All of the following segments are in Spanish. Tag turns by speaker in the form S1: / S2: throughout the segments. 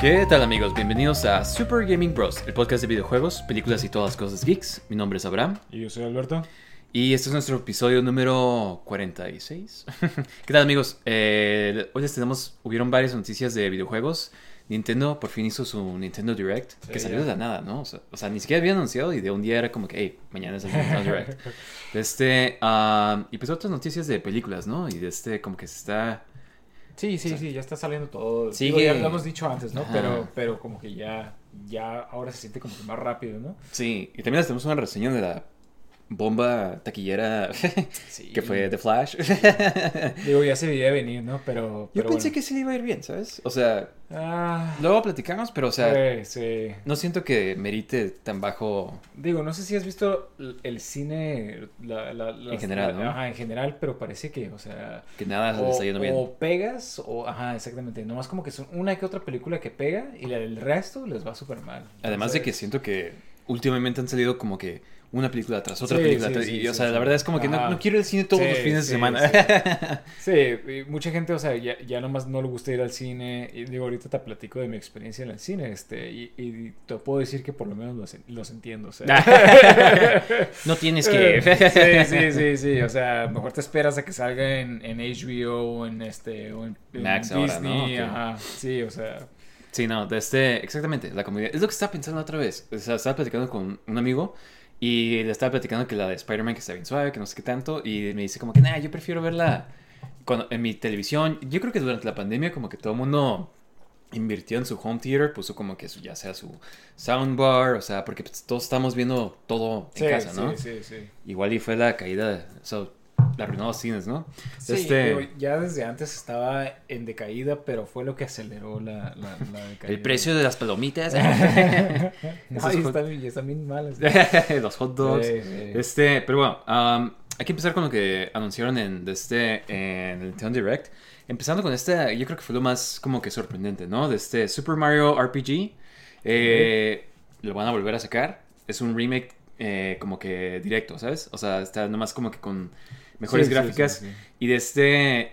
S1: ¿Qué tal amigos? Bienvenidos a Super Gaming Bros, el podcast de videojuegos, películas y todas las cosas geeks. Mi nombre es Abraham
S2: Y yo soy Alberto.
S1: y este es nuestro episodio número 46. ¿Qué tal amigos? Eh, hoy les tenemos, hubieron varias noticias de videojuegos. Nintendo por fin hizo su Nintendo Direct,
S2: Sí,
S1: que salió
S2: ya.
S1: de la nada, ¿no? O sea, o sea, ni siquiera había anunciado y de un día era como que, hey, mañana es el Nintendo Direct. Este, ah, y pues otras noticias de películas, ¿no? Y de este, como que se está...
S2: Sí, sí, sí, ya está saliendo todo.
S1: Sigue-
S2: Digo, ya lo hemos dicho antes, ¿no?
S1: Ajá.
S2: Pero, pero como que ya, ya ahora se siente como que más rápido, ¿no?
S1: Sí, y también les tenemos una reseña de la bomba taquillera
S2: Sí.
S1: que fue The Flash.
S2: Digo, ya se veía venir, ¿no? Pero.
S1: Yo pensé
S2: bueno.
S1: que sí le iba a ir bien, ¿sabes? O sea,
S2: Ah.
S1: luego platicamos, pero o sea,
S2: sí.
S1: no siento que merite tan bajo.
S2: Digo, no sé si has visto el cine. La, la- las-
S1: En general,
S2: la-
S1: ¿no?
S2: Ajá, en general, pero parece que, o sea.
S1: Que nada
S2: O,
S1: está yendo bien.
S2: o pegas, o. Ajá, exactamente. Nomás como que son una que otra película que pega y del resto les va súper mal.
S1: Además de que siento que últimamente han salido como que una película tras otra
S2: Sí,
S1: película.
S2: sí,
S1: tras-
S2: sí,
S1: y, o sea, la verdad es como que no, no quiero al cine todos los fines de semana.
S2: Sí, mucha gente, o sea, ya, ya nomás no le gusta ir al cine. Y digo, ahorita te platico de mi experiencia en el cine, este, y, y te puedo decir que por lo menos los, los entiendo, o sea.
S1: no tienes que.
S2: sí, sí, sí, sí, o sea, mejor te esperas a que salga en, en HBO o en este, o en, en
S1: Max ahora,
S2: Disney,
S1: ¿no? Ok.
S2: ajá, sí, o sea.
S1: Sí, no, de este, exactamente, la comedia. Es lo que estaba pensando otra vez. O sea, estaba platicando con un amigo y le estaba platicando que la de Spider-Man que está bien suave, que no sé qué tanto. Y me dice como que, nah, yo prefiero verla cuando, en mi televisión. Yo creo que durante la pandemia como que todo el mundo invirtió en su home theater, puso como que su, ya sea su soundbar, o sea, porque pues, todos estamos viendo todo en
S2: Sí,
S1: casa, ¿no?
S2: sí, sí, sí.
S1: Igual y fue la caída, o sea, la arruinó los cines, ¿no?
S2: Sí,
S1: Este-
S2: ya desde antes estaba en decaída, pero fue lo que aceleró la, la, la decaída.
S1: El precio de las palomitas,
S2: no,
S1: Esos
S2: y
S1: hot-
S2: están, están bien malas.
S1: los hot dogs.
S2: Sí, sí.
S1: Este, pero bueno, um, hay que empezar con lo que anunciaron en, de este, en el Nintendo Direct. Empezando con este, yo creo que fue lo más como que sorprendente, ¿no? De este Super Mario RPG. Eh, Lo van a volver a sacar. Es un remake eh, como que directo, ¿sabes? O sea, está nomás como que con mejores
S2: Sí,
S1: gráficas.
S2: sí, sí.
S1: Y de este...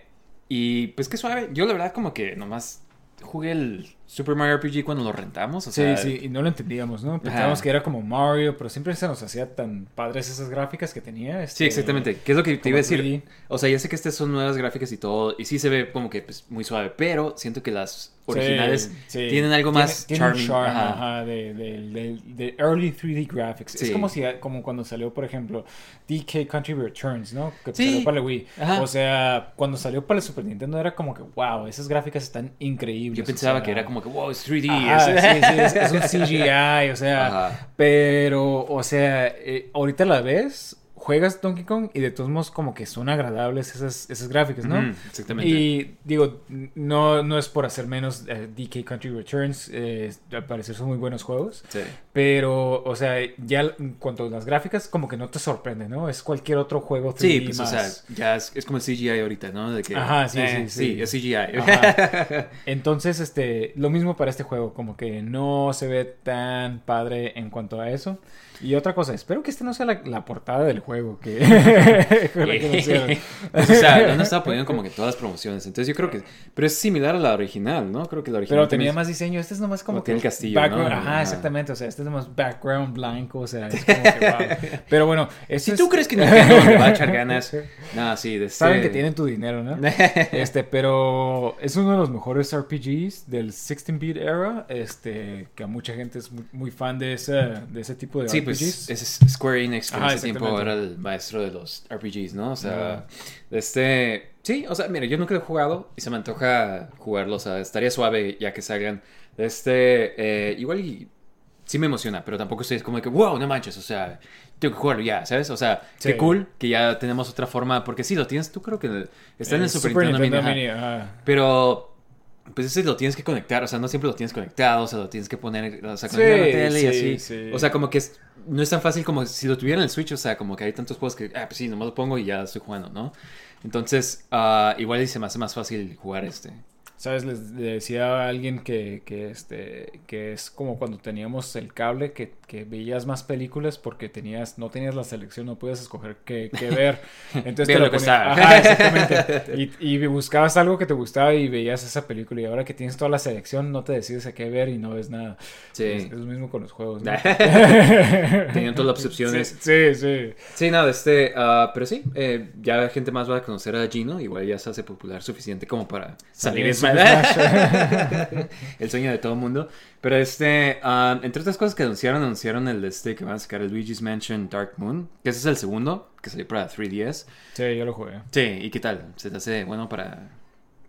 S1: Y pues qué suave. Yo la verdad como que nomás jugué el Super Mario RPG cuando lo rentamos. O
S2: Sí,
S1: sea,
S2: sí, y no lo entendíamos, ¿no? Pensábamos que era como Mario, pero siempre se nos hacía tan padres esas gráficas que tenía.
S1: Sí,
S2: este,
S1: exactamente. ¿Qué es lo que te iba a decir?
S2: 3D.
S1: O sea, ya sé que estas son nuevas gráficas y todo, y sí se ve como que pues, muy suave, pero siento que las originales
S2: Sí, sí.
S1: tienen algo más
S2: Tiene- tiene un
S1: charming.
S2: charm,
S1: Ajá.
S2: ajá, de, de- de- de early 3D graphics.
S1: Sí.
S2: Es como si como cuando salió, por ejemplo, DK Country Returns, ¿no? Que
S1: Sí.
S2: salió para la Wii.
S1: Ajá.
S2: O sea, cuando salió para el Super Nintendo era como que, wow, esas gráficas están increíbles.
S1: Yo
S2: o
S1: pensaba
S2: sea,
S1: que era como que, wow, es 3D.
S2: Ajá,
S1: es-
S2: sí, sí, es, es un CGI, o sea,
S1: Ajá.
S2: pero, o sea, eh, ahorita la ves, juegas Donkey Kong y de todos modos como que son agradables esas, esas gráficas, ¿no?
S1: Exactamente.
S2: Y digo, no, no es por hacer menos eh, DK Country Returns, eh, al parecer son muy buenos juegos,
S1: Sí.
S2: pero, o sea, ya en cuanto a las gráficas, como que no te sorprende, ¿no? Es cualquier otro juego 3D
S1: Sí, pues, o sea, ya es, es como el CGI ahorita, ¿no? De que,
S2: Ajá, sí,
S1: eh,
S2: sí, sí.
S1: es CGI.
S2: Ajá. Entonces, este, lo mismo para este juego, como que no se ve tan padre en cuanto a eso. Y otra cosa, espero que este no sea la, la portada del juego que.
S1: Pues, o sea, han estado poniendo como que todas las promociones. Entonces yo creo que. Pero es similar a la original, ¿no? Creo que la original.
S2: Pero tenía más diseño, este es nomás como
S1: Como tiene el castillo,
S2: background-
S1: ¿no?
S2: Ajá, exactamente, o sea, este es nomás background blanco, o sea, es como que wow. Pero bueno,
S1: Si tú
S2: es-
S1: crees que Nintendo le va a echar ganas. No, sí, de este...
S2: Saben que tienen tu dinero, ¿no? Este, pero es uno de los mejores RPGs del 16-bit era, este, que a mucha gente es muy, muy fan de ese, de ese tipo de
S1: Sí. Pues es Square Enix que en
S2: Ajá,
S1: ese tiempo era el maestro de los RPGs, ¿no? O sea, este... Sí, o sea, mira, yo nunca lo he jugado y se me antoja jugarlo, o sea, estaría suave ya que salgan. Este, eh, igual y sí me emociona, pero tampoco estoy como que, wow, no manches, o sea, tengo que jugarlo ya, ¿sabes? O sea,
S2: Sí.
S1: qué cool que ya tenemos otra forma, porque sí, lo tienes, tú creo que está en el Super, Nintendo, Mini, ajá.
S2: Mini, ajá.
S1: Pero, pues ese lo tienes que conectar, o sea, no siempre lo tienes conectado, o sea, lo tienes que poner, o sea, conectar la tele y
S2: sí,
S1: así.
S2: sí.
S1: O sea, como que es- no es tan fácil como si lo tuviera en el Switch, o sea, como que hay tantos juegos que, ah, pues sí, nomás lo pongo y ya estoy jugando, ¿no? Entonces, ah, igual se me hace más fácil jugar este.
S2: ¿Sabes? Les, le decía a alguien que, que, este, que es como cuando teníamos el cable, que, que veías más películas porque tenías, no tenías la selección, no podías escoger qué, qué ver. Entonces te
S1: lo
S2: lo
S1: que
S2: ponías-. Ajá, exactamente. Y, y buscabas algo que te gustaba y veías esa película. Y ahora que tienes toda la selección, no te decides a qué ver y no ves nada.
S1: Sí.
S2: Es, es lo mismo con los juegos. ¿no?
S1: Tenían todas las opciones.
S2: Sí, sí. sí.
S1: Sí, no, este, ah, pero sí, eh, ya gente más va a conocer a Gino, igual ya se hace popular suficiente como para salir
S2: Salir
S1: El sueño de todo el mundo. Pero este, ah, entre otras cosas que anunciaron, anunciaron el este que van a sacar el Luigi's Mansion Dark Moon, que ese es el segundo, que salió para 3DS.
S2: Sí, yo lo jugué.
S1: Sí, ¿y qué tal? ¿Se te hace bueno para,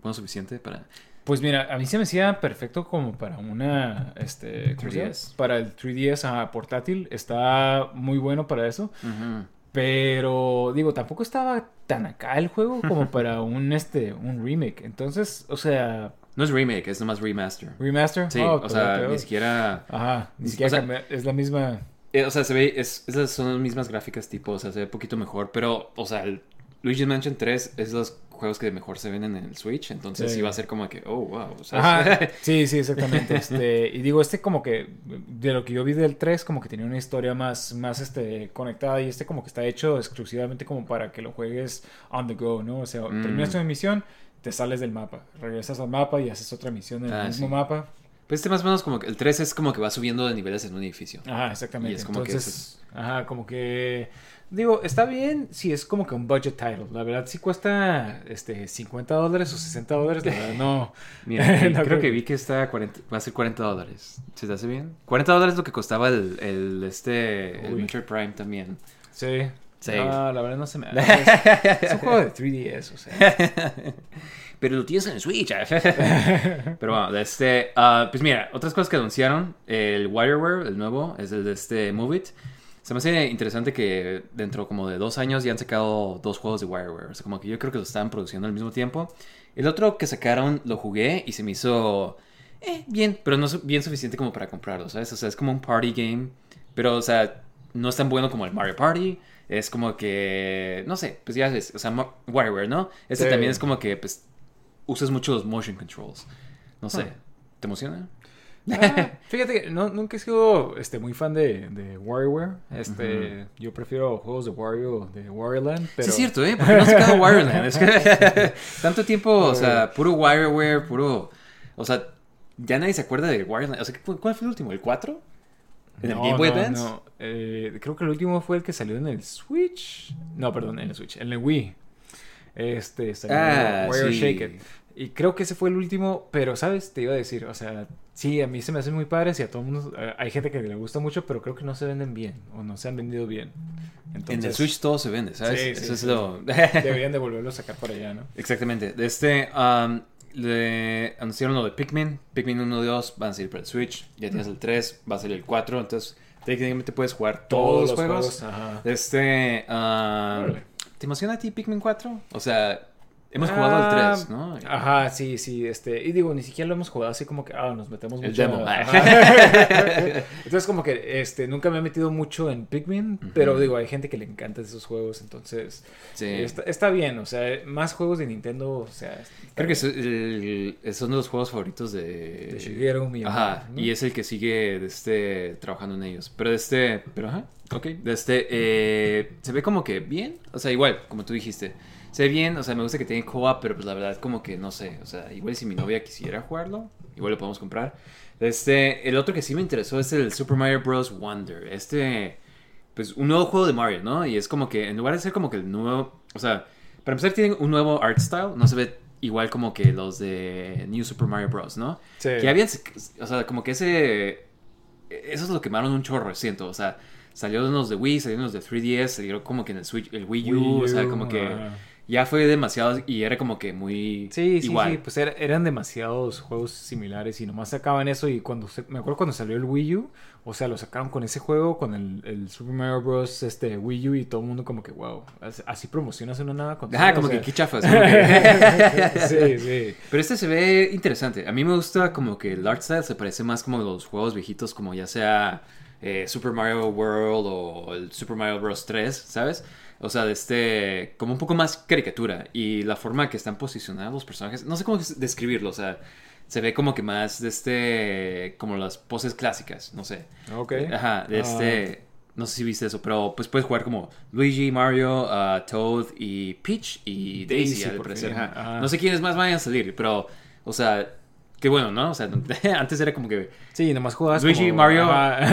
S1: bueno suficiente para...
S2: Pues mira, a mí se me hacía perfecto como para una, este, ¿cómo se llama?
S1: 3DS.
S2: Para el 3DS ajá, portátil. Está muy bueno para eso.
S1: Ujú.
S2: Pero, digo, tampoco estaba tan acá el juego como para un, este, un remake. Entonces, o sea,
S1: No es remake, es nomás remaster.
S2: remaster.
S1: Sí,
S2: Oh,
S1: o sea,
S2: peor.
S1: ni siquiera...
S2: Ajá, ni
S1: o
S2: siquiera
S1: sea-
S2: es la misma...
S1: Eh, o sea, se ve, es, esas son las mismas gráficas tipo, o sea, se ve poquito mejor, pero, o sea, el Luigi's Mansion 3 es los juegos que mejor se ven en el Switch, entonces
S2: Sí.
S1: va a ser como que, oh, wow,
S2: Ajá, sí, sí, exactamente. Este, y digo, este como que, de lo que yo vi del 3, como que tenía una historia más, más este, conectada y este como que está hecho exclusivamente como para que lo juegues on the go, ¿no? O sea,
S1: Mm.
S2: terminas una misión, te sales del mapa, regresas al mapa y haces otra misión en el
S1: Ah,
S2: mismo
S1: sí.
S2: mapa.
S1: pues este más o menos como que el 3 es como que va subiendo de niveles en un edificio.
S2: Ajá, exactamente.
S1: Y es como que
S2: Entonces, ajá, como que, digo, está bien si es como que un budget title. La verdad, si cuesta, este, 50 dólares o 60 dólares, la verdad, no.
S1: Mira, y
S2: No
S1: creo
S2: creo-
S1: que vi que está a 40, va a ser 40 dólares. ¿Se te hace bien? 40 dólares es lo que costaba el, el este, el. Metroid Prime también.
S2: Sí.
S1: Sí.
S2: No, la verdad no se me hace. Es un juego de 3DS, o sea.
S1: Pero lo tienes en el Switch. Pero bueno, este. ah, pues mira, otras cosas que anunciaron: el WireWare, el nuevo, es el de este Move It. Se me hace interesante que dentro como de dos años ya han sacado dos juegos de WireWare. O sea, como que yo creo que los estaban produciendo al mismo tiempo. El otro que sacaron lo jugué y se me hizo eh, bien, pero no es bien suficiente como para comprarlo, ¿sabes? O sea, es como un party game, pero, o sea, no es tan bueno como el Mario Party. Es como que, no sé, pues ya ves, o sea, WireWare, ¿no? Este
S2: Sí.
S1: también es como que, pues, usas mucho los motion controls. No sé. ¿te emociona?
S2: Ah, fíjate que no, nunca he sido este, muy fan de, de WarioWare. Este, Yo prefiero juegos de Wario, de Wario Land. Pero...
S1: Sí, es cierto, ¿eh? Porque no han sacado WireLand. Es que tanto tiempo, o sea, puro WireWare, puro. O sea, ya nadie se acuerda de WireLand. O sea, ¿cu- ¿cuál fue el último? ¿El 4? ¿En el Game Boy
S2: no,
S1: Advance?
S2: no. Eh, creo que el último fue el que salió en el Switch. No, perdón, en el Switch. En el Wii. Este, salió
S1: Ah,
S2: Wario
S1: sí.
S2: Shake It. Y creo que ese fue el último, pero sabes, te iba a decir, o sea, sí, a mí se me hacen muy padres y a todo el mundo, eh, hay gente que le gusta mucho, pero creo que no se venden bien o no se han vendido bien. Entonces,
S1: en el Switch todo se vende, ¿sabes?
S2: Sí,
S1: Eso
S2: sí,
S1: es
S2: sí.
S1: lo.
S2: deberían de volverlo a sacar para allá, ¿no?
S1: Exactamente. De este. um, le anunciaron lo de Pikmin. Pikmin 1 y 2 van a salir para el Switch. Ya tienes el 3, va a salir el 4. Entonces, técnicamente puedes jugar todos, los juegos.
S2: ajá.
S1: De este. um. ¿Te emociona a ti Pikmin 4? O sea, hemos jugado
S2: Ah,
S1: el 3, ¿no?
S2: Ajá, sí, sí, este, y digo, ni siquiera lo hemos jugado así como que, ah, nos metemos
S1: El
S2: mucho.
S1: demo.
S2: Ajá. entonces como que, este, nunca me he metido mucho en Pikmin, pero digo, hay gente que le encanta esos juegos, entonces,
S1: Sí.
S2: está, está bien, o sea, más juegos de Nintendo, o sea,
S1: Creo que es el- son de los juegos favoritos de.
S2: De Shigeru Miyamoto,
S1: Ajá,
S2: ¿no?
S1: y es el que sigue de este, trabajando en ellos. Pero de este. Pero ajá, ok. De este. eh, se ve como que bien. O sea, igual, como tú dijiste. Se ve bien, o sea, me gusta que tiene co-op, pero pues la verdad, como que no sé. O sea, igual si mi novia quisiera jugarlo, igual lo podemos comprar. Este, el otro que sí me interesó es el Super Mario Bros. Wonder. Este. Pues un nuevo juego de Mario, ¿no? Y es como que en lugar de ser como que el nuevo. O sea, para empezar, tienen un nuevo art style. No se ve igual como que los de New Super Mario Bros., ¿no?
S2: Sí.
S1: Que habían, o sea, como que ese, eso es lo quemaron un chorro, siento, o sea, salieron los de Wii, salieron los de 3DS, salieron como que en el Switch, el Wii U,
S2: Wii
S1: o sea, como que. Ya fue demasiado y era como que muy
S2: Sí, sí,
S1: igual.
S2: sí, pues era- eran demasiados juegos similares y nomás sacaban eso y cuando se- me acuerdo cuando salió el Wii U, o sea, lo sacaron con ese juego, con el, el Super Mario Bros. este Wii U y todo el mundo como que, wow, así, promocionas una nueva consola.
S1: Ajá, como
S2: o
S1: que qué chafas. que-
S2: sí, sí.
S1: Pero este se ve interesante. A mí me gusta como que el art style se parece más como los juegos viejitos, como ya sea eh, Super Mario World o el Super Mario Bros. 3, ¿sabes? O sea, de este, como un poco más caricatura y la forma que están posicionados los personajes, no sé cómo describirlo, o sea, se ve como que más de este, como las poses clásicas, no sé.
S2: Ok.
S1: Ajá, de este, no sé si viste eso, pero pues puedes jugar como Luigi, Mario, uh, Toad y Peach y Daisy,
S2: por
S1: parecer. Ajá. No sé quiénes más vayan a salir, pero, o sea, qué bueno, ¿no? O sea, antes era como que
S2: Sí, nomás jugabas
S1: Luigi,
S2: como-
S1: Mario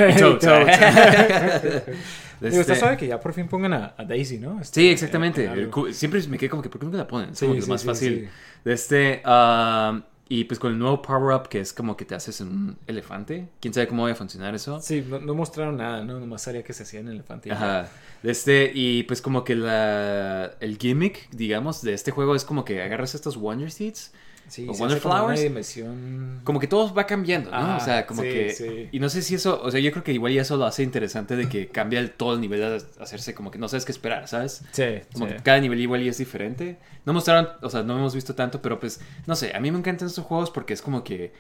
S1: y Toad.
S2: Toad. Digo,
S1: este-
S2: está suave que ya por fin pongan a, a Daisy, ¿no? Este,
S1: Sí, exactamente. El Siempre me quedé como que, ¿por qué nunca la ponen? Es
S2: Sí,
S1: como que
S2: sí,
S1: lo más
S2: sí,
S1: fácil. este, ah, y pues con el nuevo power-up que es como que te haces en un elefante. ¿Quién sabe cómo va a funcionar eso?
S2: Sí, no, no mostraron nada, ¿no? Nomás sabía que se hacía en elefante. y.
S1: Ajá. Este, y pues como que la, el gimmick, digamos, de este juego es como que agarras estos Wonder Seeds.
S2: Sí,
S1: ¿O
S2: como una
S1: Flowers?
S2: dimensión...
S1: Como que todo va cambiando, ¿no? O sea, como
S2: sí,
S1: que...
S2: sí.
S1: Y no sé si eso, o sea, yo creo que igual ya eso lo hace interesante de que cambia el, todo el nivel de hacerse como que no sabes qué esperar, ¿sabes?
S2: Sí,
S1: Como que cada nivel igual y es diferente. No mostraron, o sea, no hemos visto tanto, pero pues, no sé, a mí me encantan estos juegos porque es como que,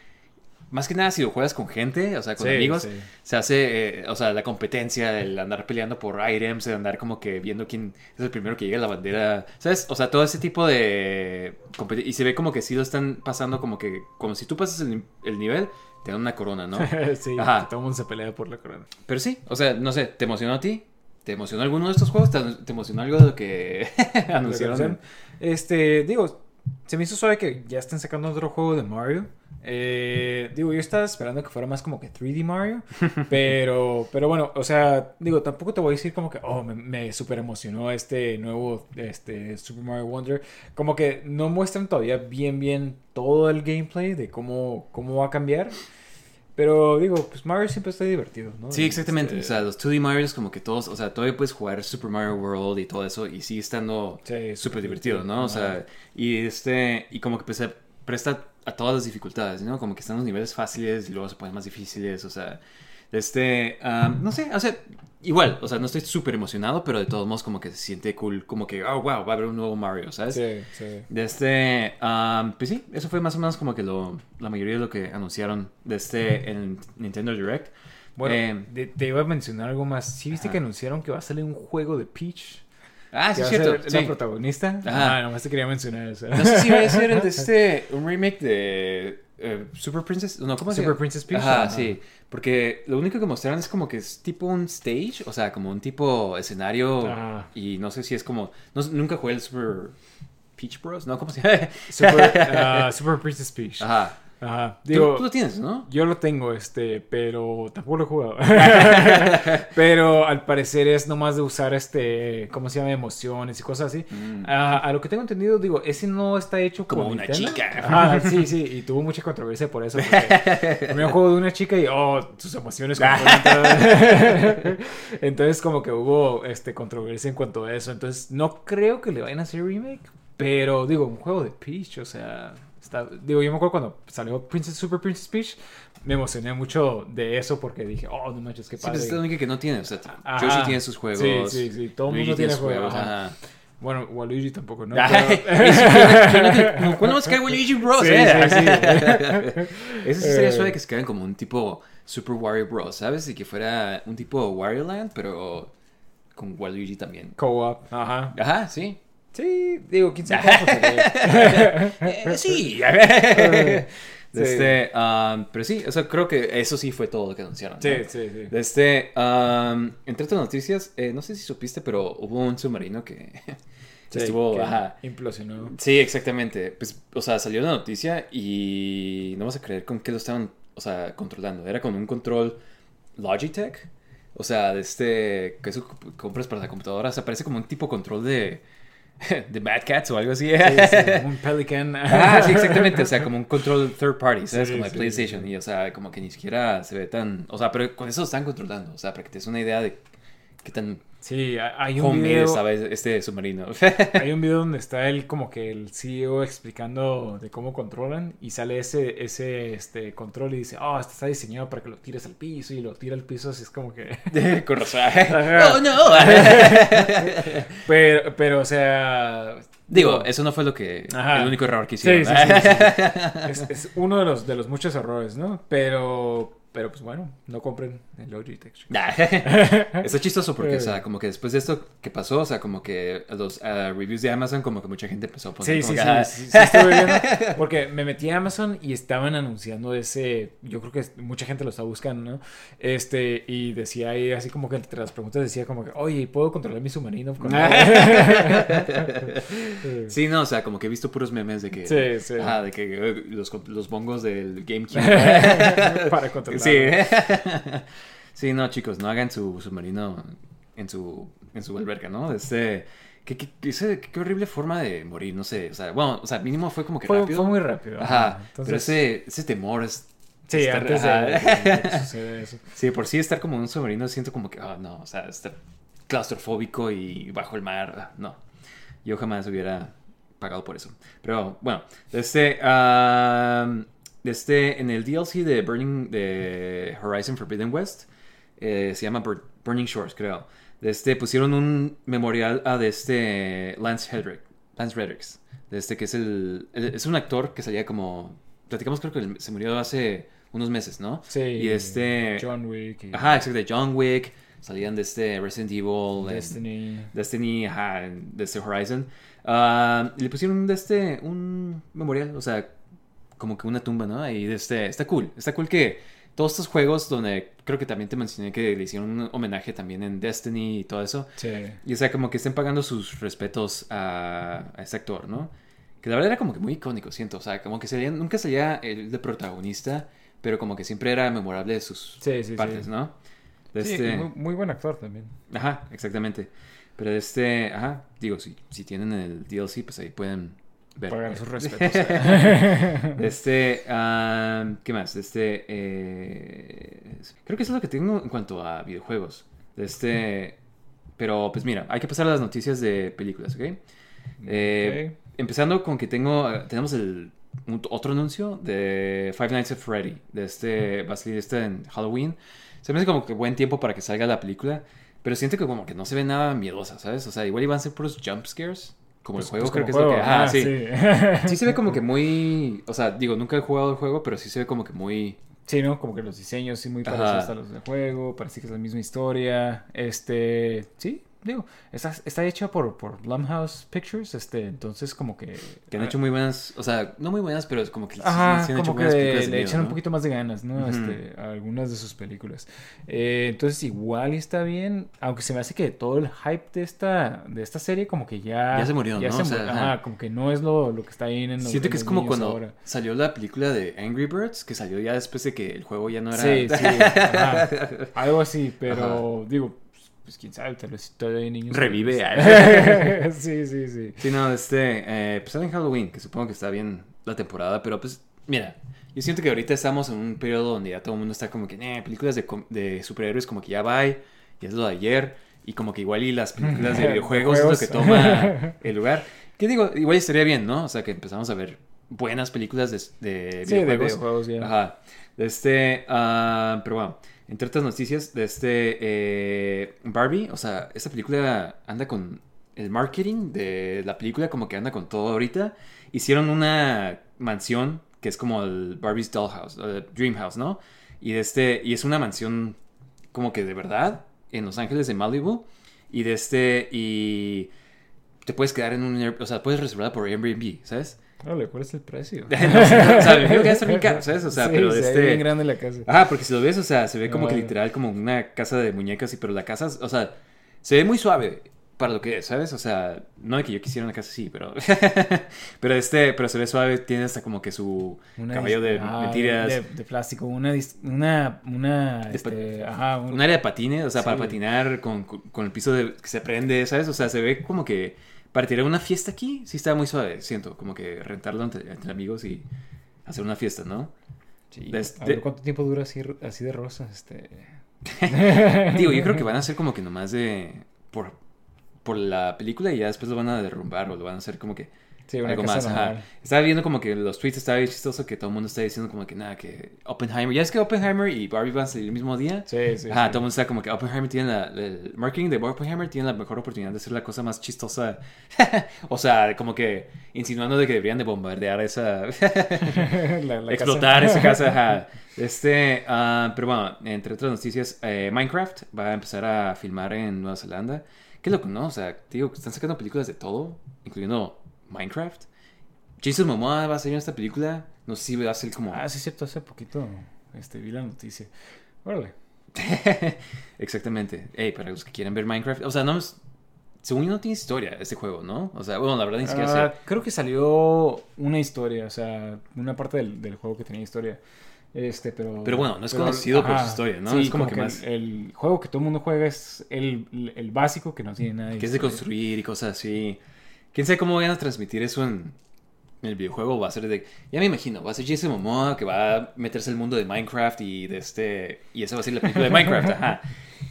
S1: más que nada, si lo juegas con gente, o sea, con
S2: Sí,
S1: amigos,
S2: sí.
S1: se hace, eh, o sea, la competencia, el andar peleando por items, el andar como que viendo quién es el primero que llega a la bandera, ¿sabes? O sea, todo ese tipo de... Y se ve como que sí lo están pasando como que, como si tú pasas el, el nivel, te dan una corona, ¿no?
S2: sí,
S1: Ajá.
S2: todo el mundo se pelea por la corona.
S1: Pero sí, o sea, no sé, ¿te emocionó a ti? ¿Te emocionó alguno de estos juegos? ¿Te, te emocionó algo de lo que anunciaron?
S2: Este, digo, se me hizo suave que ya estén sacando otro juego de Mario. Eh, digo, yo estaba esperando que fuera más como que 3D Mario. pero, pero bueno, o sea, digo, tampoco te voy a decir como que, oh, me, me super emocionó este nuevo este, Super Mario Wonder. Como que no muestran todavía bien, bien todo el gameplay de cómo, cómo va a cambiar. Pero digo, pues Mario siempre está divertido, ¿no?
S1: Sí, exactamente.
S2: Este,
S1: O sea, los 2D Marios como que todos, o sea, todavía puedes jugar Super Mario World y todo eso y sigue estando
S2: sí,
S1: súper divertido, ¿no? O sea, y este, y como que pues, se presta a todas las dificultades, ¿no? Como que están los niveles fáciles y luego se ponen más difíciles, o sea, este, am, no sé, o sea, igual, o sea, no estoy súper emocionado, pero de todos modos como que se siente cool, como que, oh, wow, va a haber un nuevo Mario, ¿sabes?
S2: Sí, sí.
S1: De este, am, pues sí, eso fue más o menos como que lo, la mayoría de lo que anunciaron de este en Nintendo Direct.
S2: Bueno,
S1: Eh,
S2: de- te iba a mencionar algo más. ¿Sí viste
S1: Ajá.
S2: que anunciaron que va a salir un juego de Peach?
S1: Ah, sí, es cierto.
S2: ser
S1: sí.
S2: la protagonista. Ah, nomás te quería mencionar eso.
S1: No sé si va a ser el de este, un remake de eh, Super Princess. No, ¿cómo se
S2: Super? Princess Peach.
S1: Ajá,
S2: Ajá.
S1: sí. Porque lo único que mostraron es como que es tipo un stage, o sea, como un tipo escenario.
S2: Ajá.
S1: Y no sé si es como. No, nunca jugué el Super Peach Bros, ¿no? ¿Cómo se llama?
S2: Super, ah, Super Princess Peach.
S1: Ajá.
S2: Ajá.
S1: Tú-
S2: Digo,
S1: tú, lo tienes, ¿no?
S2: yo lo tengo, este, pero tampoco lo he jugado. pero al parecer es nomás de usar, este, ¿cómo se llama? Emociones y cosas así.
S1: Mm.
S2: Ah, a lo que tengo entendido, digo, ese no está hecho
S1: Como
S2: por
S1: una
S2: Nintendo.
S1: chica.
S2: Ajá, sí, sí, y tuvo mucha controversia por eso. Un juego de una chica y, oh, sus emociones. Entonces, como que hubo este, controversia en cuanto a eso. Entonces, no creo que le vayan a hacer remake, pero digo, un juego de Peach, o sea, está, digo, yo me acuerdo cuando salió Princess Super Princess Peach, me emocioné mucho de eso porque dije, oh, no manches, qué
S1: Sí, pues
S2: padre.
S1: es la única que no tiene. O sea. Yoshi tiene sus juegos.
S2: Sí, sí, sí, todo el mundo tiene juegos. ajá.
S1: ajá.
S2: Bueno, Waluigi tampoco, ¿no?
S1: ¿Cuándo vas a caer Luigi Bros?
S2: Sí,
S1: eh?
S2: sí, sí.
S1: Sí sería
S2: Eh.
S1: suave que se quedan como un tipo Super Wario Bros, ¿sabes? Y que fuera un tipo Wario Land, pero con Waluigi también.
S2: Co-op, ajá.
S1: Ajá, sí.
S2: Sí, digo, quién sabe cómo funcionaría.
S1: Eh, sí. Este, um, pero sí, o sea, creo que eso sí fue todo lo que anunciaron.
S2: Sí,
S1: ¿no?
S2: sí, sí.
S1: Este, um, entre otras noticias, eh, no sé si supiste, pero hubo un submarino que
S2: Sí,
S1: estuvo,
S2: que
S1: ajá.
S2: Implosionó.
S1: Sí, exactamente. Pues, o sea, salió la noticia y no vas a creer con qué lo estaban, o sea, controlando. Era con un control Logitech. O sea, de este, que eso compras para la computadora. O sea, parece como un tipo control de, de Mad Cats o algo así.
S2: Sí, sí, un Pelican.
S1: Ah, sí, exactamente. O sea, como un control third party, ¿sabes?
S2: Sí,
S1: como de PlayStation. Y, o sea, como que ni siquiera se ve tan... O sea, pero con eso están controlando. O sea, para que te des una idea de qué tan
S2: Sí, hay un video.
S1: estaba este submarino.
S2: Hay un video donde está él como que el CEO explicando de cómo controlan y sale ese, ese este, control y dice, oh, este está diseñado para que lo tires al piso y lo tira al piso, así es como que...
S1: con razón. ¡Oh, no!
S2: pero, pero, o sea...
S1: Digo, eso no fue lo que...
S2: Ajá.
S1: El único error que hicieron.
S2: sí, sí, sí. es, es uno de los, de los muchos errores, ¿no? Pero, Pero pues bueno, no compren el Logitech.
S1: Nah. Está chistoso porque, o sea, como que después de esto que pasó, o sea, como que los uh, reviews de Amazon, como que mucha gente empezó a poner.
S2: Sí,
S1: como
S2: sí,
S1: que,
S2: sí,
S1: ah,
S2: sí, sí estuve viendo, porque me metí a Amazon y estaban anunciando ese, yo creo que mucha gente lo está buscando, ¿no? Este, y decía ahí, así como que entre las preguntas decía como que, oye, ¿puedo controlar mi submarino? con-
S1: Sí, no, o sea, como que he visto puros memes de que.
S2: Sí, sí.
S1: De que eh, los, los bongos del GameCube.
S2: Para controlar.
S1: Sí. sí, no, chicos, no hagan su submarino en su, en su alberca, ¿no? Este. Qué, qué, qué horrible forma de morir, no sé. O sea, bueno, o sea, mínimo fue como que
S2: Fue,
S1: rápido.
S2: fue muy rápido.
S1: Ajá. Pero
S2: Entonces,
S1: ese, ese temor es.
S2: sí,
S1: estar-
S2: antes de, de suceda eso.
S1: Sí, por sí estar como en un submarino siento como que, ah, no, o sea, estar claustrofóbico y bajo el mar, no. Yo jamás hubiera pagado por eso. Pero bueno, este, um, este, en el DLC de Burning, de Horizon Forbidden West, eh, se llama Bur- Burning Shores, creo. De este, pusieron un memorial a de este Lance Hedrick, Lance Redricks, de este que es el, el- es un actor que salía como, platicamos creo que se murió hace unos meses, ¿no?
S2: Sí.
S1: Y este-
S2: John Wick. y
S1: Ajá, exacto, de John Wick, salían de este Resident Evil, en
S2: Destiny.
S1: Destiny, ajá, de este Horizon. Ah, y le pusieron de este, un memorial, o sea, como que una tumba, ¿no? Y este, está cool, está cool que todos estos juegos donde creo que también te mencioné que le hicieron un homenaje también en Destiny y todo eso.
S2: Sí.
S1: Y o sea, como que estén pagando sus respetos a, a este actor, ¿no? Que la verdad era como que muy icónico, siento. O sea, como que salía, nunca salía el de protagonista, pero como que siempre era memorable de sus
S2: Sí, sí,
S1: partes,
S2: sí.
S1: ¿no? De
S2: Sí,
S1: este-
S2: muy, muy buen actor también.
S1: Ajá, exactamente. Pero este, ajá, digo, si, si tienen el DLC, pues ahí pueden.
S2: Pagar sus respetos.
S1: Este, ah, ¿qué más? Este, eh, creo que eso es lo que tengo en cuanto a videojuegos. De este, pero pues mira, hay que pasar a las noticias de películas, ¿ok? Eh,
S2: Ok.
S1: Empezando con que tengo, tenemos el otro anuncio de Five Nights at Freddy. De este, va a salir este en Halloween. Se me hace como que buen tiempo para que salga la película. Pero siento que como que no se ve nada miedosa, ¿sabes? O sea, igual iban a ser puros jump scares. Como
S2: Pues-
S1: el juego,
S2: pues
S1: creo que es lo que... Ah,
S2: ajá,
S1: sí.
S2: sí.
S1: Sí se ve como que muy... O sea, digo, nunca he jugado el juego, pero sí se ve como que muy...
S2: Sí, ¿no? Como que los diseños sí muy
S1: Ajá.
S2: parecidos a los del juego, parece que es la misma historia. Este, sí, digo, está, está hecha por, por Blumhouse Pictures, este, entonces como que...
S1: Que han hecho muy buenas... O sea, no muy buenas, pero es como que... sí-
S2: Ajá,
S1: sí han hecho
S2: que le,
S1: miedo,
S2: echan un poquito más de ganas, ¿no? Este, a algunas de sus películas. Eh, entonces igual está bien, aunque se me hace que todo el hype de esta, de esta serie como que ya...
S1: Ya se murió, ¿no?
S2: se
S1: O sea,
S2: mu-
S1: ajá.
S2: ajá, como que no es lo, lo que está ahí en los
S1: Siento
S2: en
S1: que es como cuando
S2: ahora.
S1: salió la película de Angry Birds, que salió ya después de que el juego ya no era...
S2: Sí, sí, ajá. algo así, pero digo, pues quién sabe, tal vez todavía hay niños. que-
S1: Revive.
S2: sí, sí, sí.
S1: Sí, no, este, eh, pues en Halloween, que supongo que está bien la temporada, pero pues, mira, yo siento que ahorita estamos en un periodo donde ya todo el mundo está como que, eh, películas de, de superhéroes como que ya va, y es lo de ayer, y como que igual y las películas de videojuegos es lo que toma el lugar. Que digo, igual estaría bien, ¿no? O sea, que empezamos a ver buenas películas de, de
S2: Sí, de
S1: videojuegos.
S2: videojuegos ya.
S1: Ajá. De este, ah, pero bueno, entre otras noticias, de este eh, Barbie, o sea, esta película anda con el marketing de la película, como que anda con todo ahorita. Hicieron una mansión que es como el Barbie's Dollhouse, eh, Dream House, ¿no? Y de este, y es una mansión como que de verdad en Los Ángeles de Malibu. Y de este, y te puedes quedar en un, o sea, puedes reservar por Airbnb, ¿sabes?
S2: Órale, ¿cuál es el precio?
S1: No, o sea, me que estar bien caro, ¿sabes? O sea,
S2: Sí,
S1: pero
S2: se
S1: este...
S2: bien grande la casa.
S1: Ajá, porque si lo ves, o sea, se ve como que
S2: Ah.
S1: literal como una casa de muñecas, y pero la casa, o sea, se ve muy suave para lo que es, ¿sabes? O sea, no de que yo quisiera una casa así, pero pero este, pero se ve suave, tiene hasta como que su
S2: Una
S1: caballo de
S2: ah,
S1: mentiras,
S2: De, de plástico, una, una, una, este, ajá, un-
S1: un área de patines, o sea, para
S2: Sí.
S1: patinar con, con- con el piso de, que se prende, ¿sabes? O sea, se ve como que para tirar una fiesta aquí, sí está muy suave, siento, como que rentarlo entre, entre amigos y hacer una fiesta, ¿no?
S2: Sí,
S1: Des-
S2: a ver cuánto tiempo dura así, así de rosa, este...
S1: Digo, yo creo que van a hacer como que nomás de. Por, por la película y ya después lo van a derrumbar o lo van a hacer como que.
S2: Sí, una
S1: algo más. Ajá. Estaba viendo como que los tweets estaba bien chistoso que todo el mundo está diciendo como que nada, que Oppenheimer. Ya es que Oppenheimer y Barbie van a salir el mismo día.
S2: Sí, sí.
S1: Ajá,
S2: sí.
S1: todo el mundo está como que Oppenheimer tiene la, el marketing de Oppenheimer tiene la mejor oportunidad de ser la cosa más chistosa. o sea, como que insinuando de que deberían de bombardear esa...
S2: La- la
S1: explotar
S2: casa.
S1: esa casa. ajá. Este, ah, pero bueno, entre otras noticias, eh, Minecraft va a empezar a filmar en Nueva Zelanda. Qué loco, ¿no? O sea, digo, están sacando películas de todo, incluyendo Minecraft. Jason Momoa va a salir en esta película. No sé si va a ser como...
S2: Ah, sí, es cierto, hace poquito este, vi la noticia. Órale.
S1: Exactamente. Ey, para los que quieran ver Minecraft. O sea, no es... Según yo no tiene historia este juego, ¿no? O sea, bueno, la verdad ni siquiera
S2: Ah,
S1: sé.
S2: creo que salió una historia, o sea, una parte del, del juego que tenía historia. Este, pero,
S1: Pero bueno, no es conocido por su historia, ¿no?
S2: Sí,
S1: Es como
S2: como
S1: que
S2: que
S1: más-
S2: el, el juego que todo el mundo juega es el, el básico que no tiene nada
S1: Que es de construir y cosas así. ¿Quién sabe cómo van a transmitir eso en, el videojuego? Va a ser de... Ya me imagino, va a ser Jason Momoa que va a meterse al mundo de Minecraft y de este... Y esa va a ser la película de Minecraft, ajá.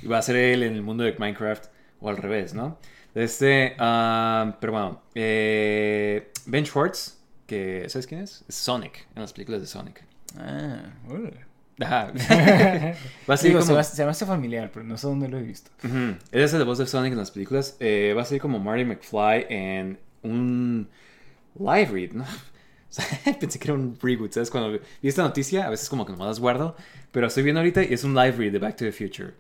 S1: Y va a ser él en el mundo de Minecraft o al revés, ¿no? De este... ah, pero bueno, eh, Ben Schwartz, que... ¿Sabes quién es? Sonic, en las películas de Sonic.
S2: Ah, órale.
S1: Ajá. va a ser
S2: Digo, se,
S1: como...
S2: me, se me hace familiar, pero no sé dónde lo he visto.
S1: Ujú. Él hace la voz de Sonic en las películas. Eh, va a ser como Marty McFly en un live read, ¿no? Pensé que era un reboot, ¿sabes? Cuando vi esta noticia, a veces como que nomás las guardo. Pero estoy viendo ahorita y es un live read de Back to the Future.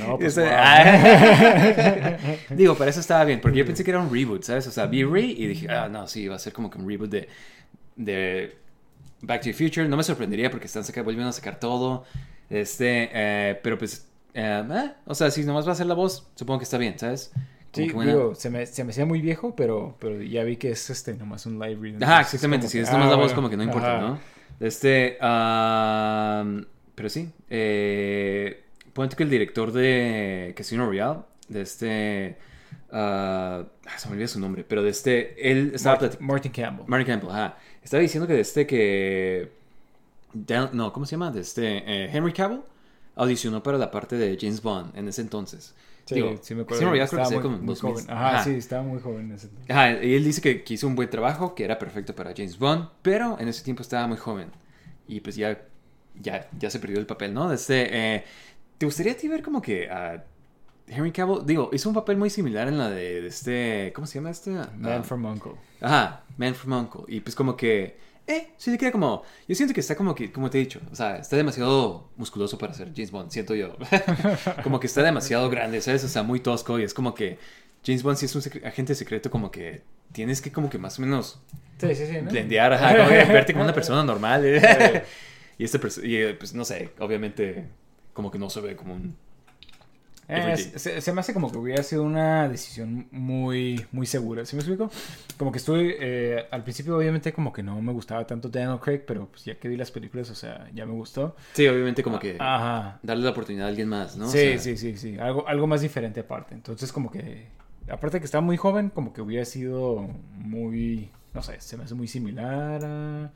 S2: No, pues, wow.
S1: ah. Digo, para eso estaba bien, porque yo pensé que era un reboot, ¿sabes? O sea, vi Ray y dije, ah, no, sí, va a ser como que un reboot de, de Back to the Future. No me sorprendería porque están saca- volviendo a sacar todo. Este, eh, pero pues, eh, eh, o sea, si nomás va a ser la voz, supongo que está bien, ¿sabes? Como
S2: Sí,
S1: buena-
S2: digo, se me, se me hacía muy viejo, pero, pero ya vi que es este nomás un live read.
S1: Ajá, exactamente. Si
S2: que,
S1: es nomás
S2: ah,
S1: la voz,
S2: bueno,
S1: como que no importa,
S2: ajá.
S1: ¿no? Este, pero sí. Eh, ponte que el director de Casino Royale, de este. ah, se me olvida su nombre, pero de este. Él estaba
S2: Martin. Martin Campbell.
S1: Martin Campbell, ajá. Estaba diciendo que de este que. No, ¿cómo se llama? De este. eh, Henry Cavill audicionó para la parte de James Bond en ese entonces.
S2: Sí,
S1: Digo,
S2: sí me acuerdo.
S1: Royale creo que
S2: Estaba muy- muy
S1: 2000.
S2: joven. Ajá,
S1: Ajá.
S2: sí, estaba muy joven en ese entonces.
S1: Ajá, y él dice que, que hizo un buen trabajo, que era perfecto para James Bond, pero en ese tiempo estaba muy joven. Y pues ya, ya, ya se perdió el papel, ¿no? Este, eh, ¿Te gustaría a ti ver como que a Henry Cavill, digo, hizo un papel muy similar en la de, de este, ¿cómo se llama este?
S2: Man
S1: Ah,
S2: from Uncle.
S1: Ajá, Man from Uncle. Y pues como que, eh, sí le queda como, yo siento que está como que, como te he dicho, o sea, está demasiado musculoso para ser James Bond, siento yo. como que está demasiado grande, ¿sabes? O sea, muy tosco y es como que James Bond si es un secre- agente secreto como que tienes que como que más o menos
S2: Sí, sí, sí. ¿no?
S1: blendear, ajá, como que verte como una persona normal. ¿eh? y este, y eh, pues no sé, obviamente como que no se ve como un...
S2: Eh, se, se me hace como que hubiera sido una decisión muy, muy segura. ¿Sí me explico? Como que estuve, eh, al principio obviamente como que no me gustaba tanto Daniel Craig, pero pues ya que vi las películas, o sea, ya me gustó.
S1: Sí, obviamente como que
S2: Ajá.
S1: darle la oportunidad a alguien más, ¿no? O
S2: sí,
S1: sea,
S2: sí, sí, sí. Algo, algo más diferente aparte. Entonces como que, aparte de que estaba muy joven, como que hubiera sido muy, no sé, se me hace muy similar a...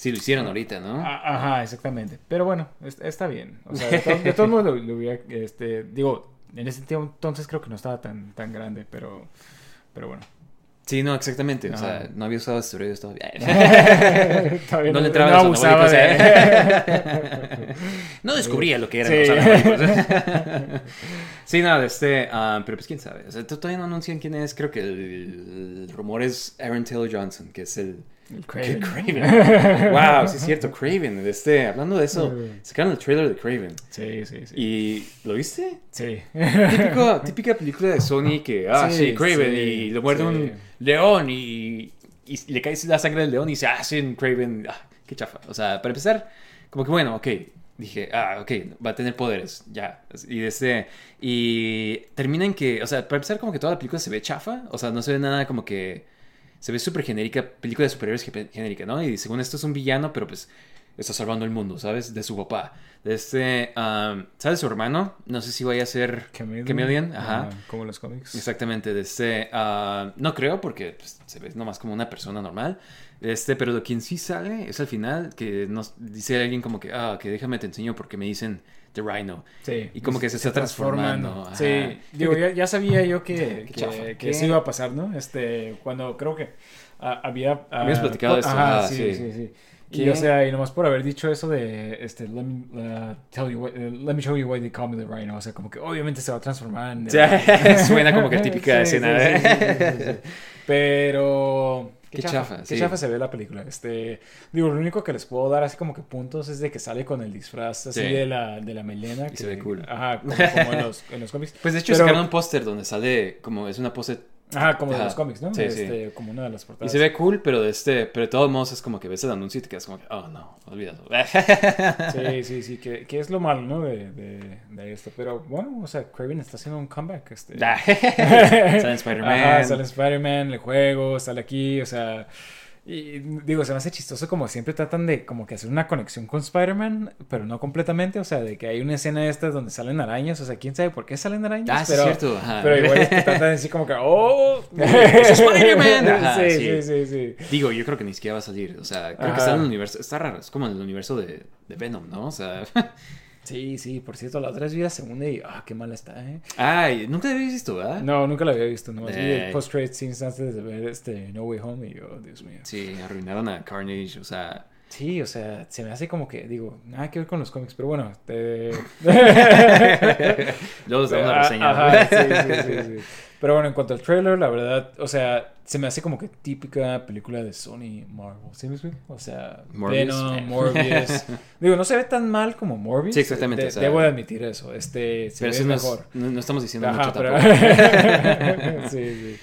S1: Sí, lo hicieron ahorita, ¿no?
S2: A- Ajá, exactamente. Pero bueno, es- está bien. O sea, de, to- de todos modos lo, lo hubiera, este, digo, en ese tiempo entonces creo que no estaba tan, tan grande, pero, pero bueno.
S1: Sí, no, exactamente. O sea, no había usado esteroides todavía.
S2: Todavía
S1: no le entraba los
S2: abusaba de...
S1: ¿eh? no descubría lo que eran
S2: Sí.
S1: los anabólicos. sí, no, este, ah, pero pues quién sabe. O sea, to- todavía no anuncian quién es. Creo que el, el rumor es Aaron Taylor Johnson, que es el...
S2: El Craven.
S1: Craven. wow, sí es cierto, Craven. Este, hablando de eso, sacaron el trailer de Craven.
S2: Sí, sí, sí.
S1: ¿Y lo viste?
S2: Sí.
S1: Típico, típica película de Sony que, ah, sí,
S2: Sí,
S1: Craven,
S2: sí,
S1: y lo muerde
S2: sí.
S1: un león y, y le cae la sangre del león y se hacen Craven. Ah, qué chafa. O sea, para empezar, como que bueno, ok. Dije, ah, ok, va a tener poderes, ya. Y este. Y termina en que, o sea, para empezar, como que toda la película se ve chafa. O sea, no se ve nada como que. Se ve súper genérica, película de superhéroes ge- genérica, ¿no? Y según esto es un villano, pero pues está salvando el mundo, ¿sabes? De su papá. De este, um, ¿sabes? Su hermano, no sé si vaya a ser
S2: Chameleon.
S1: Chameleon, ajá.
S2: como los cómics.
S1: Exactamente, de este, ah, no creo porque pues, se ve nomás como una persona normal, este, pero de quien sí sale es al final que nos dice alguien como que, ah, que déjame te enseño porque me dicen The Rhino.
S2: Sí.
S1: Y como que se está transformando, ajá.
S2: Sí. Digo, ya, ya sabía yo que, que, que eso iba a pasar, ¿no? Este, cuando creo que había...
S1: Habías platicado de esto,
S2: Ajá,
S1: ah,
S2: sí,
S1: sí.
S2: sí, sí.
S1: ¿Qué?
S2: Y o sea, y nomás por haber dicho eso de, este, let me, uh, tell you what- eh, let me show you why they call me the rhino. O sea, como que obviamente se va a transformar en...
S1: Suena como que típica
S2: Sí,
S1: escena.
S2: sí. Pero...
S1: Qué chafa,
S2: Qué
S1: sí.
S2: chafa se ve la película. Este, digo, lo único que les puedo dar así como que puntos es de que sale con el disfraz así
S1: Sí.
S2: de la, de la melena.
S1: Y
S2: que-
S1: se ve cool.
S2: Ajá, como, como en, los, en los cómics.
S1: Pues de hecho
S2: Pero-
S1: sacaron un póster donde sale como es una pose
S2: Ajá, como de los cómics, ¿no?
S1: Sí,
S2: este, Como una de las
S1: y
S2: portadas.
S1: se ve cool, pero de este, pero de todos modos es como que ves el anuncio y te quedas como que, oh no, olvídalo.
S2: Sí, sí, sí, que, que es lo malo, ¿no? De, de, de esto. Pero bueno, o sea, Craven está haciendo un comeback. Este.
S1: Sale Spider-Man.
S2: Ajá, sale Spider-Man, el juego, sale aquí, o sea... Y digo, se me hace chistoso como siempre tratan de como que hacer una conexión con Spider-Man, pero no completamente, o sea, de que hay una escena de estas donde salen arañas, o sea, quién sabe por qué salen arañas,
S1: Ah,
S2: pero,
S1: es cierto. Ajá.
S2: pero igual es que tratan de decir como que, ¡oh!
S1: ¡Es Spider-Man!
S2: Sí,
S1: sí.
S2: sí, sí, sí.
S1: Digo, yo creo que ni siquiera va a salir. O sea, creo
S2: Ajá.
S1: que está en el universo. Está raro. Es como en el universo de, de Venom, ¿no? O sea.
S2: Sí, sí, por cierto, la otra vez vi la segunda y, ah, qué mala está, ¿eh?
S1: Ay, nunca la habías visto, ¿verdad?
S2: No, nunca la había visto, nomás vi
S1: Eh.
S2: el post-credit scenes antes de ver este No Way Home y yo, Dios mío.
S1: Sí, arruinaron a Carnage. O sea.
S2: Sí, o sea, se me hace como que, digo, nada que ver con los cómics, pero bueno, te...
S1: Luego les damos la
S2: Ah,
S1: reseña.
S2: ajá, sí, sí, sí, sí. Pero bueno, en cuanto al trailer, la verdad, o sea, se me hace como que típica película de Sony Marvel, ¿sí me explico? O sea,
S1: Morbius.
S2: Venom, Morbius. Digo, no se ve tan mal como Morbius.
S1: Sí, exactamente,
S2: de-
S1: o sea-
S2: debo de admitir eso. Este, se
S1: Pero
S2: ve
S1: eso no, es-
S2: mejor.
S1: no, no estamos diciendo
S2: Ajá,
S1: mucho
S2: pero...
S1: tampoco.
S2: sí, sí.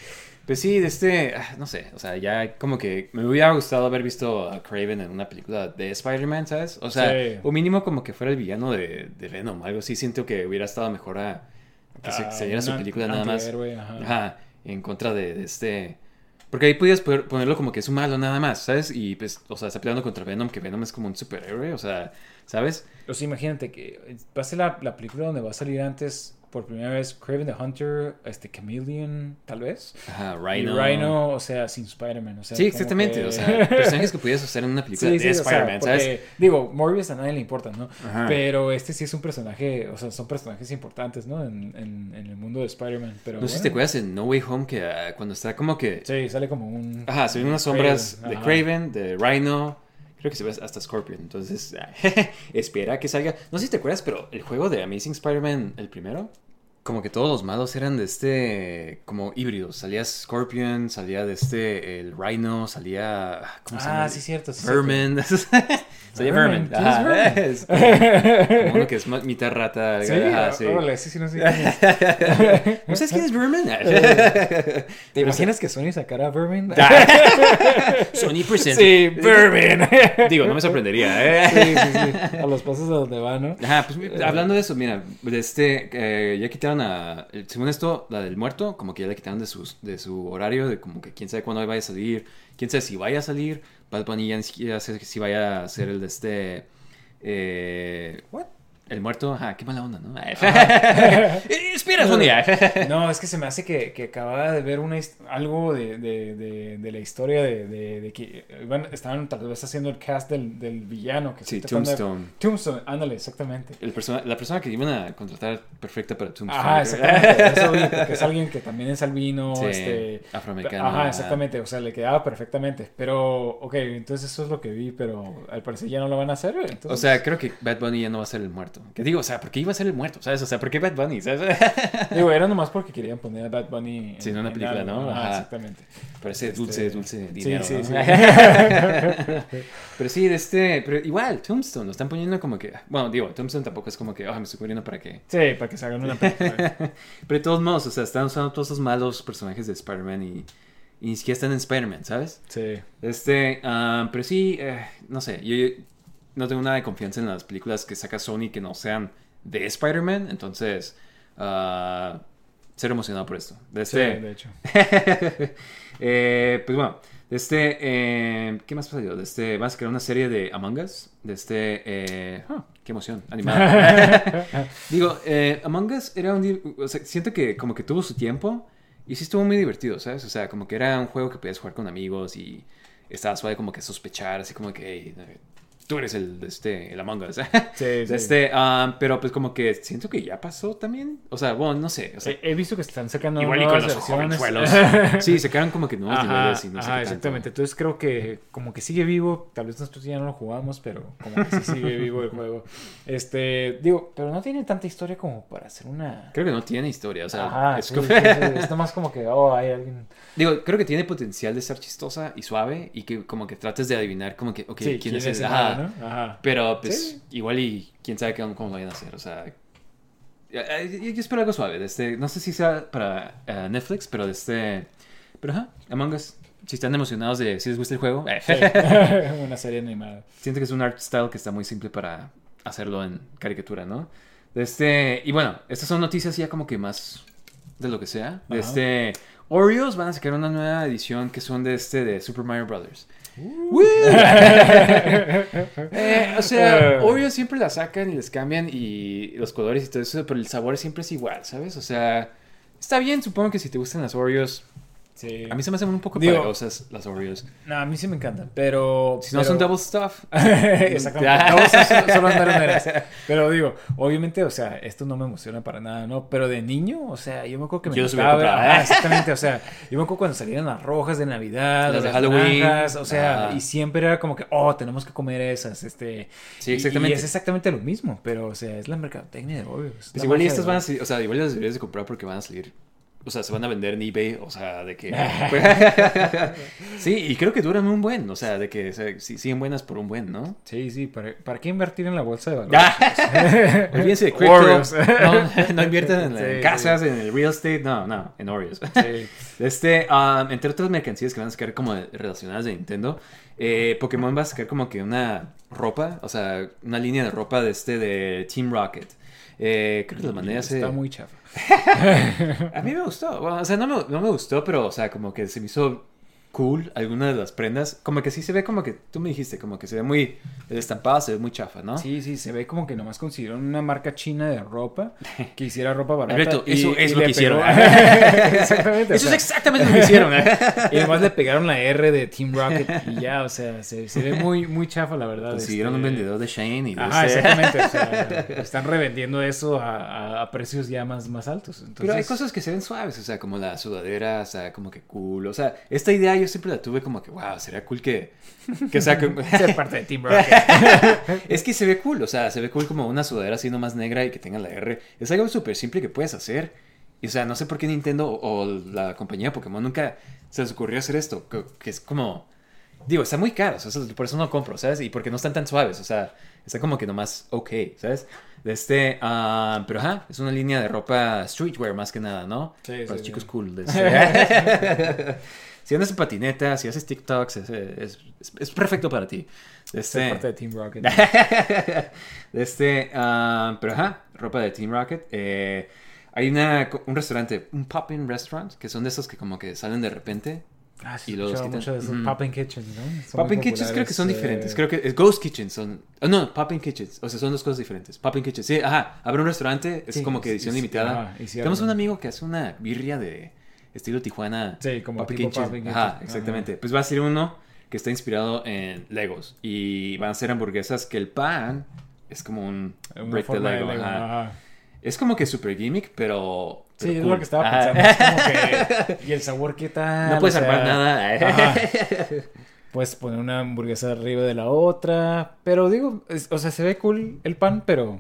S1: Pues sí, de este, ah, no sé, o sea, ya como que me hubiera gustado haber visto a Craven en una película de Spider-Man, ¿sabes? O sea,
S2: Sí.
S1: o mínimo como que fuera el villano de, de Venom, algo así, siento que hubiera estado mejor a que se,
S2: Ah,
S1: se diera su
S2: un
S1: película nada más.
S2: ajá.
S1: Ajá, en contra de, de este... Porque ahí podías poner- ponerlo como que es un malo nada más, ¿sabes? Y pues, o sea, está peleando contra Venom, que Venom es como un superhéroe, o sea, ¿sabes?
S2: O sea, imagínate que va a ser la, la película donde va a salir antes por primera vez Craven the Hunter, este Chameleon, tal vez.
S1: Ajá,
S2: Y
S1: Rhino.
S2: Rhino, o sea, sin Spider-Man. O sea,
S1: Sí, exactamente,
S2: que-
S1: o sea, personajes que podías usar en una película
S2: Sí,
S1: de
S2: sí, o sea,
S1: Spider-Man, ¿sabes?
S2: digo, Morbius a nadie le importa, ¿no?
S1: Ajá.
S2: Pero este sí es un personaje, o sea, son personajes importantes, ¿no? En, en, en el mundo de Spider-Man. Pero
S1: No sé si te acuerdas en No Way Home que ah, cuando está como que...
S2: Sí, sale como un...
S1: Ajá, se ven unas sombras
S2: Craven,
S1: de. Craven, de Rhino. Creo que se ve hasta Scorpion. Entonces, espera que salga. No sé si te acuerdas, pero el juego de Amazing Spider-Man, el primero, como que todos los malos eran de este. como híbridos. Salía Scorpion, salía de este. el Rhino, salía. ¿Cómo se llama?
S2: Ah, sí, cierto. sí,
S1: Vermin. salía
S2: Vermin. ¿quién es
S1: como, como uno que es mitad rata.
S2: Sí,
S1: sí.
S2: órale, sí, sí, no sé quién es.
S1: ¿No sabes quién es Vermin?
S2: ¿Te imaginas que Sony sacara a Vermin?
S1: Sony presenta.
S2: Sí, Vermin.
S1: Digo, no me sorprendería, ¿eh?
S2: Sí, sí, sí. A los pasos a donde va, ¿no?
S1: Ajá, pues mi- hablando de eso, mira, de este, eh, ya quitaron a, el- según esto, la del muerto, como que ya la quitaron de, sus, de su horario, de como que quién sabe cuándo vaya a salir, quién sabe si vaya a salir, Bad Bunny ya ni siquiera sé si vaya a ser el de este, eh,
S2: What?
S1: El muerto, ajá, qué mala onda, ¿no? Eh, Espera, Sony.
S2: No, es que se me hace que, que acababa de ver una algo de, de, de, de la historia de, que iban- estaban tal vez haciendo el cast del, del villano. Que
S1: Sí, Tombstone.
S2: Tombstone, ándale, exactamente.
S1: El persona, la persona que iban a contratar perfecta para Tombstone.
S2: Ajá, exactamente. Eso porque es alguien que también es albino,
S1: Sí,
S2: este...
S1: afroamericano.
S2: Ajá, exactamente, o sea, le quedaba perfectamente. Pero, ok, entonces eso es lo que vi, pero al parecer ya no lo van a hacer. Entonces...
S1: O sea, creo que Bad Bunny ya no va a ser el muerto. Que digo, o sea, ¿por qué iba a ser el muerto? ¿Sabes? O sea, ¿por qué Bad Bunny? ¿Sabes?
S2: Digo, era nomás porque querían poner a Bad Bunny
S1: Sí, en una película, ¿no?
S2: Ajá, exactamente.
S1: Parece
S2: Este,
S1: dulce, dulce
S2: Sí,
S1: dinero.
S2: sí,
S1: ¿no?
S2: sí.
S1: pero sí, de este, pero igual, Tombstone lo están poniendo como que, bueno, digo, Tombstone tampoco es como que, ah, me estoy muriendo para qué.
S2: Sí, para que se hagan una película.
S1: Pero de todos modos, o sea, están usando todos esos malos personajes de Spider-Man y, y ni siquiera están en Spider-Man, ¿sabes?
S2: Sí.
S1: Este, ah, pero sí, eh, no sé, yo, yo no tengo nada de confianza en las películas que saca Sony que no sean de Spider-Man, entonces, ah, ser emocionado por esto. De
S2: Sí,
S1: este,
S2: de hecho.
S1: Eh, pues bueno, Este, eh, ¿qué más pasó? Este, vas a crear una serie de Among Us. De este, eh, ah, qué emoción, animada. Digo, Among Us era un, o sea, siento que como que tuvo su tiempo y sí estuvo muy divertido, ¿sabes? O sea, como que era un juego que podías jugar con amigos y estaba suave como que sospechar, así como que, tú eres el, este, el Among Us. Sí, sí. Este, um, pero pues como que siento que ya pasó también. O sea, bueno, no sé.
S2: he, visto que están sacando
S1: igual y con los versiones. sí, sacaron como que nuevos niveles y no
S2: ajá, exactamente. Entonces creo que como que sigue vivo. Tal vez nosotros ya no lo jugamos, pero como que sí sigue vivo el juego. Este, digo, pero no tiene tanta historia como para hacer una...
S1: Creo que no tiene historia, o sea...
S2: Ajá, es, es más como que, oh, hay alguien...
S1: Digo, creo que tiene potencial de ser chistosa y suave y que como que trates de adivinar como que, ok, ¿quién, es ese? Ajá. Ajá. Pero pues igual y quién sabe cómo, cómo lo vayan a hacer, o sea... Yo, espero algo suave, este, no sé si sea para uh, Netflix, pero de este... Pero ajá, Among Us, si están emocionados de si les gusta el juego.
S2: Sí. Una serie animada.
S1: Siento que es un art style que está muy simple para hacerlo en caricatura, ¿no? De este, y bueno, estas son noticias ya como que más de lo que sea. De este, Oreos van a sacar una nueva edición que son de este de Super Mario Brothers. Uh. Eh, o sea, uh. Oreos siempre la sacan y les cambian y los colores y todo eso, pero el sabor siempre es igual, ¿sabes? O sea, está bien, supongo que si te gustan las Oreos, Sí. A mí se me hacen un poco pegajosas las Oreos.
S2: No, a mí sí me encantan, pero...
S1: Si no son double stuff.
S2: Exactamente. double stuff son, las Pero digo, obviamente, o sea, esto no me emociona para nada, ¿no? Pero de niño, o sea, yo me acuerdo que me yo gustaba... exactamente, o sea, yo me acuerdo cuando salían las rojas de Navidad, las de Halloween. o sea, y siempre era como que, oh, tenemos que comer esas, este...
S1: Sí, exactamente.
S2: Y, es exactamente lo mismo, pero, o sea, es la mercadotecnia de Oreos.
S1: Pues igual y estas van a salir, o sea, igual las deberías de comprar porque van a salir o sea, se van a vender en eBay, o sea, de que... sí, y creo que duran un buen, o sea, de que siguen buenas por un buen, ¿no?
S2: Sí, sí, ¿para, ¿para qué invertir en la bolsa de valores?
S1: Olvídense de crypto. No, no invierten en, casas, en el real estate, no, no, en Oreos. Sí. Este, um, entre otras mercancías que van a sacar como relacionadas de Nintendo, eh, Pokémon va a sacar como que una ropa, o sea, una línea de ropa de este de Team Rocket. Eh, creo que las mandé
S2: Está muy chafa.
S1: a mí me gustó. Bueno, o sea, no me, no me gustó, pero, o sea, como que se me hizo cool alguna de las prendas. Como que sí se ve como que, tú me dijiste, como que se ve muy, el estampado se ve muy chafa, ¿no?
S2: Sí, sí, se ve como que nomás consiguieron una marca china de ropa que hiciera ropa barata.
S1: Alberto, eso es lo que hicieron. exactamente. Eso es exactamente lo que hicieron.
S2: y además le pegaron la R de Team Rocket y ya, o sea, se, se ve muy, muy chafa, la verdad.
S1: Consiguieron este... un vendedor de Shane y
S2: Ajá, exactamente. O sea, están revendiendo eso a, a, precios ya más, más altos. Entonces...
S1: Pero hay cosas que se ven suaves, o sea, como la sudadera, o sea, como que cool. O sea, esta idea yo siempre la tuve como que, wow, sería cool que, que sea,
S2: ser parte de Team Rocket.
S1: es que se ve cool, o sea, se ve cool como una sudadera así más negra y que tenga la R. Es algo súper simple que puedes hacer. Y, o sea, no sé por qué Nintendo o, la compañía Pokémon nunca se les ocurrió hacer esto, que, es como... Digo, está muy caro, o sea, por eso no compro, ¿sabes? Y porque no están tan suaves, o sea, está como que nomás ok, ¿sabes? De este, uh, pero ajá, es una línea de ropa streetwear más que nada, ¿no? Sí, Para los chicos cool. Este. si andas en patineta, si haces TikToks, es, es, es perfecto para ti.
S2: Este, parte de Team Rocket.
S1: este, uh, pero ajá, ropa de Team Rocket. Eh, hay una, un restaurante, un pop-in restaurant, que son de esos que como que salen de repente.
S2: Ah, sí, y los quitan. mucho de esos pop-in kitchens, ¿no?
S1: Pop-in kitchens creo que son diferentes. Creo que es Ghost Kitchens son... Oh, no, pop-in kitchens. O sea, son dos cosas diferentes. Pop-in kitchens. Sí, ajá. Abre un restaurante, es como que edición limitada. Tenemos un amigo que hace una birria de estilo Tijuana.
S2: Sí, como tipo
S1: Ajá, exactamente. Pues va a ser uno que está inspirado en Legos. Y van a ser hamburguesas que el pan es como un break de Lego. ajá. Es como que super gimmick, pero.
S2: sí, es lo que estaba pensando. Es como que. ¿Y el sabor qué tal?
S1: No puedes armar nada.
S2: Puedes poner una hamburguesa arriba de la otra. Pero digo, o sea, se ve cool el pan, pero.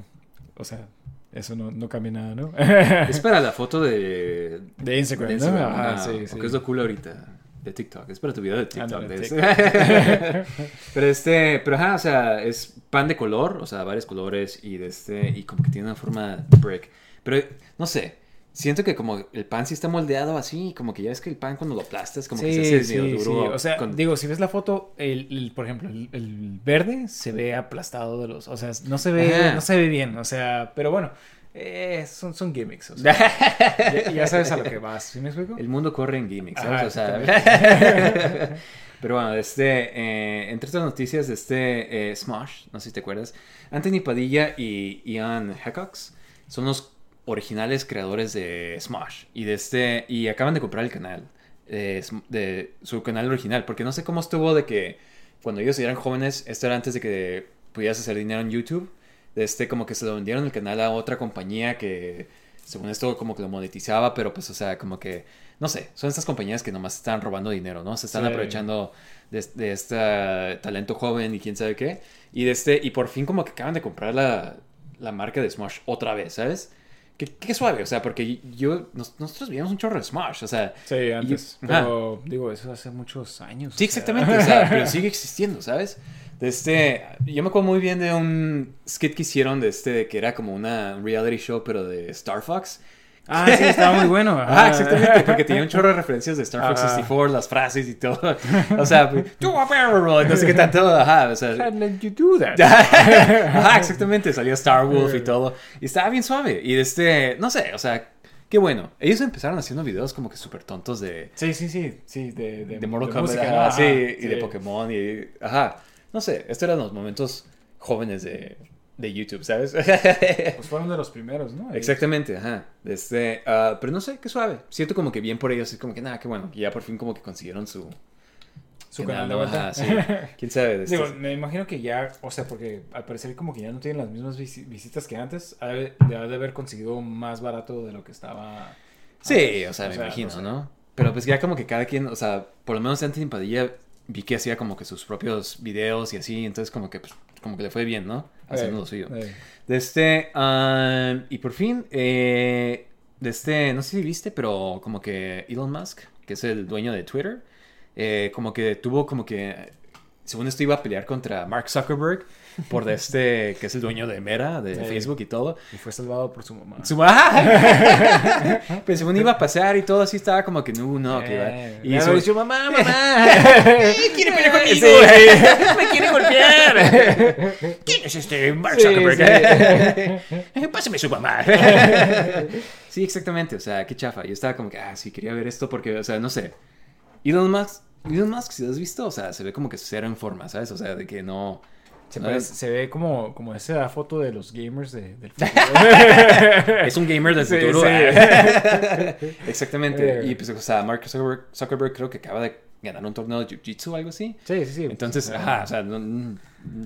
S2: O sea, eso no, no cambia nada, ¿no?
S1: es para la foto de...
S2: De Instagram, ¿no?
S1: Ah, sí, sí. es lo cool ahorita de TikTok. Es para tu video de TikTok. pero este, pero ajá, o sea, es pan de color, o sea, varios colores y de este, y como que tiene una forma de brick. Pero, no sé, siento que como el pan sí está moldeado así, como que ya ves que el pan cuando lo aplastas, como que se hace
S2: sí, duro. O sea, digo, si ves la foto, el, por ejemplo, el, verde se ve aplastado de los, o sea, no se ve, no se ve bien, o sea, pero bueno. Eh, son, son gimmicks, o sea, ya, sabes a lo que vas, ¿sí me explico?
S1: El mundo corre en gimmicks, ¿sabes? o sea, Pero bueno, este, eh, entre otras noticias, este eh, Smosh, no sé si te acuerdas, Anthony Padilla y Ian Hackox son los originales creadores de Smosh y de este y acaban de comprar el canal de su canal original, porque no sé cómo estuvo de que cuando ellos eran jóvenes, esto era antes de que pudieras hacer dinero en YouTube, de este como que se lo vendieron el canal a otra compañía que según esto como que lo monetizaba, pero pues o sea, como que no sé, son estas compañías que nomás están robando dinero, ¿no? Se están
S2: Sí.
S1: aprovechando de, de este talento joven y quién sabe qué. Y de este y por fin como que acaban de comprar la, la marca de Smosh otra vez, ¿sabes? Qué, qué suave, o sea, porque yo nos- nosotros veíamos un chorro de Smosh, o sea,
S2: Sí, antes.
S1: Y-
S2: pero digo, eso hace muchos años.
S1: Sí,
S2: o sea.
S1: exactamente, o sea, pero sigue existiendo, ¿sabes? De este, yo me acuerdo muy bien de un skit que hicieron de este, de que era como una reality show, pero de Star Fox.
S2: Ah, sí, estaba muy bueno.
S1: Ah, exactamente, porque tenía un chorro de referencias de Star Fox
S2: Ajá.
S1: 64, las frases y todo. O sea, tú a perro, no sé qué tanto, ajá, o sea.
S2: Did you do that?
S1: Ajá, exactamente, salió Star Wolf y todo. Y estaba bien suave. Y este, no sé, o sea, qué bueno. Ellos empezaron haciendo videos como que súper tontos de,
S2: Sí, sí, sí, sí, de, de,
S1: de Mortal
S2: de
S1: Kombat,
S2: música,
S1: ajá,
S2: ajá,
S1: sí, y
S2: sí.
S1: de Pokémon, y ajá, no sé, estos eran los momentos jóvenes de, de YouTube, ¿sabes?
S2: Pues fueron de los primeros, ¿no?
S1: Exactamente, ajá, este, ah, pero no sé, qué suave, siento como que bien por ellos, es como que nada, qué bueno, y ya por fin como que consiguieron su,
S2: Su canal de vuelta.
S1: Ajá, sí, quién sabe, de
S2: Digo, me imagino que ya, o sea, porque al parecer como que ya no tienen las mismas visi- visitas que antes, de, de ha de haber conseguido más barato de lo que estaba.
S1: Sí,
S2: antes.
S1: o sea, me imagino,
S2: sé.
S1: ¿no? Pero pues ya como que cada quien, o sea, por lo menos Anthony Padilla vi que hacía como que sus propios videos y así, entonces como que, pues, como que le fue bien, ¿no? Haciendo lo suyo. De este, ah, y por fin, eh, de este, no sé si viste, pero como que Elon Musk, que es el dueño de Twitter, eh, como que tuvo como que, según esto iba a pelear contra Mark Zuckerberg por este, que es el dueño de Meta, de
S2: Sí.
S1: Facebook y todo.
S2: Y fue salvado por su mamá.
S1: Su ¡Ah! Pues según iba a pasar y todo así estaba como que no, no, que iba.
S2: Eh,
S1: Y su-
S2: mamá, mamá.
S1: quiere pelear conmigo.
S2: Sí.
S1: Me quiere golpear. ¿Quién es este Mark
S2: Sí,
S1: Zuckerberg? Pásame su mamá. sí, exactamente. O sea, qué chafa. Yo estaba como que, ah, sí, quería ver esto porque, o sea, no sé. Elon Musk, Elon Musk, si lo has visto, o sea, se ve como que cero en forma, ¿sabes? O sea, de que no.
S2: Se, parece- se ve como, como esa foto de los gamers de, del futuro.
S1: es un gamer del futuro.
S2: sí.
S1: exactamente.
S2: Eh.
S1: Y pues, o sea, Mark Zuckerberg, Zuckerberg creo que acaba de ganar un torneo de Jiu-Jitsu o algo así.
S2: Sí, sí, sí.
S1: Entonces,
S2: Ah.
S1: ajá, o sea, no-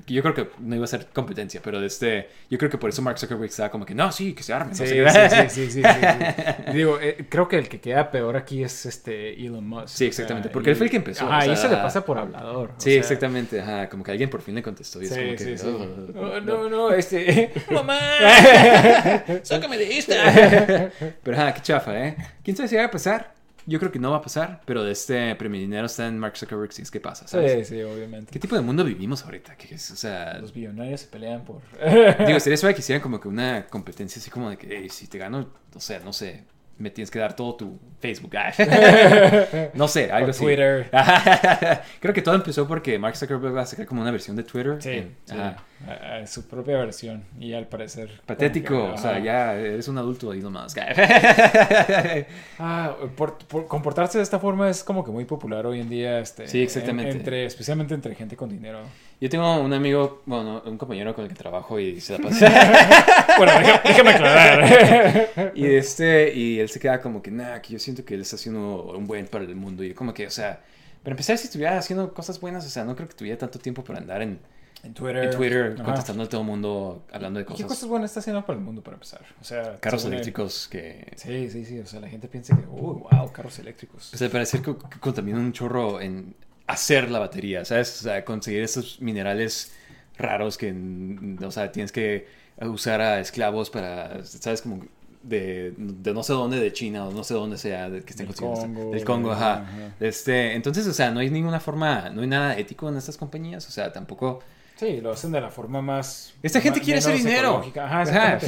S1: yo creo que no iba a ser competencia, pero este, yo creo que por eso Mark Zuckerberg estaba como que, no, sí, que se arme.
S2: Sí,
S1: no sé qué".
S2: sí, sí, sí, sí, sí. Digo, eh, creo que el que queda peor aquí es este Elon Musk.
S1: Sí, exactamente, porque él fue el que empezó, o
S2: y se le pasa por hablador. o
S1: Sí,
S2: sea,
S1: exactamente, ajá, como que alguien por fin le contestó y es
S2: Sí,
S1: como que. "Oh,
S2: No, no, no, este.
S1: ¡Mamá! ¡Sácame de esta! Pero ajá, qué chafa, ¿eh? ¿Quién sabe si va a pasar? Yo creo que no va a pasar, pero de este premio dinero está en Mark Zuckerberg si es que pasa, ¿sabes?
S2: Sí, sí, obviamente.
S1: ¿Qué tipo de mundo vivimos ahorita? ¿Qué es? O sea,
S2: Los billonarios se pelean por.
S1: Digo, sería suave que hicieran como que una competencia así como de que, "Ey, si te gano, o sea, no sé, me tienes que dar todo tu Facebook. Ah. no sé, algo
S2: Por
S1: así.
S2: Twitter.
S1: Creo que todo empezó porque Mark Zuckerberg va a sacar como una versión de Twitter.
S2: Sí,
S1: en-
S2: sí.
S1: ajá.
S2: A- a su propia versión. Y al parecer.
S1: Patético,
S2: que,
S1: o sea, ya eres un adulto y no más.
S2: Ah, por, por comportarse de esta forma es como que muy popular hoy en día. Este,
S1: Sí, exactamente.
S2: en- entre, especialmente entre gente con dinero.
S1: Yo tengo un amigo, bueno, un compañero con el que trabajo y se la pasa.
S2: Bueno, déjame, aclarar.
S1: y este, y él se queda como que, nada, que yo siento que él está haciendo un buen para el mundo. Y yo como que, o sea, para empezar, si estuviera haciendo cosas buenas, o sea, no creo que tuviera tanto tiempo para andar en,
S2: En Twitter.
S1: en Twitter
S2: Ajá.
S1: contestando a todo el mundo, hablando de
S2: ¿Y ¿Qué
S1: cosas.
S2: cosas buenas está haciendo para el mundo para empezar? O sea,
S1: Carros eléctricos que...
S2: Sí, sí, sí. O sea, la gente piensa que, uy, wow, carros eléctricos.
S1: O sea, parece que, que contaminan un chorro en hacer la batería, ¿sabes? O sea, conseguir esos minerales raros que, mm, o sea, tienes que usar a esclavos para, ¿sabes? Como de, de no sé dónde, de China o no sé dónde sea, de que estén
S2: Del. Congo,
S1: Del Congo, ajá.
S2: ajá.
S1: Este, entonces, o sea, no hay ninguna forma, no hay nada ético en estas compañías, o sea, tampoco...
S2: Sí, lo hacen de la forma más.
S1: Esta gente quiere hacer dinero.
S2: ecológica. Ajá,
S1: Ajá.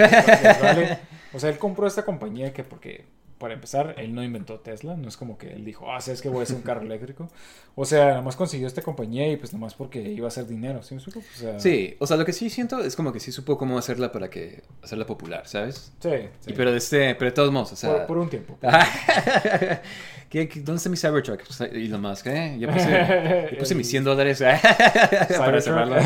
S2: vale- O sea, él compró esta compañía que porque para empezar, él no inventó Tesla, no es como que él dijo, ah, sabes que voy a hacer un carro eléctrico. O sea, nada más consiguió esta compañía y pues nada más porque iba a hacer dinero, ¿sí? O sea,
S1: Sí, o sea, lo que sí siento es como que sí supo cómo hacerla para que hacerla popular, ¿sabes?
S2: sí, sí.
S1: Y pero de este, pero de todos modos, o sea,
S2: por, por un tiempo.
S1: ¿Qué, qué, dónde está mi Cybertruck? Y lo más, ¿eh? Ya puse, ya puse mis 100 dólares para cerrarlo.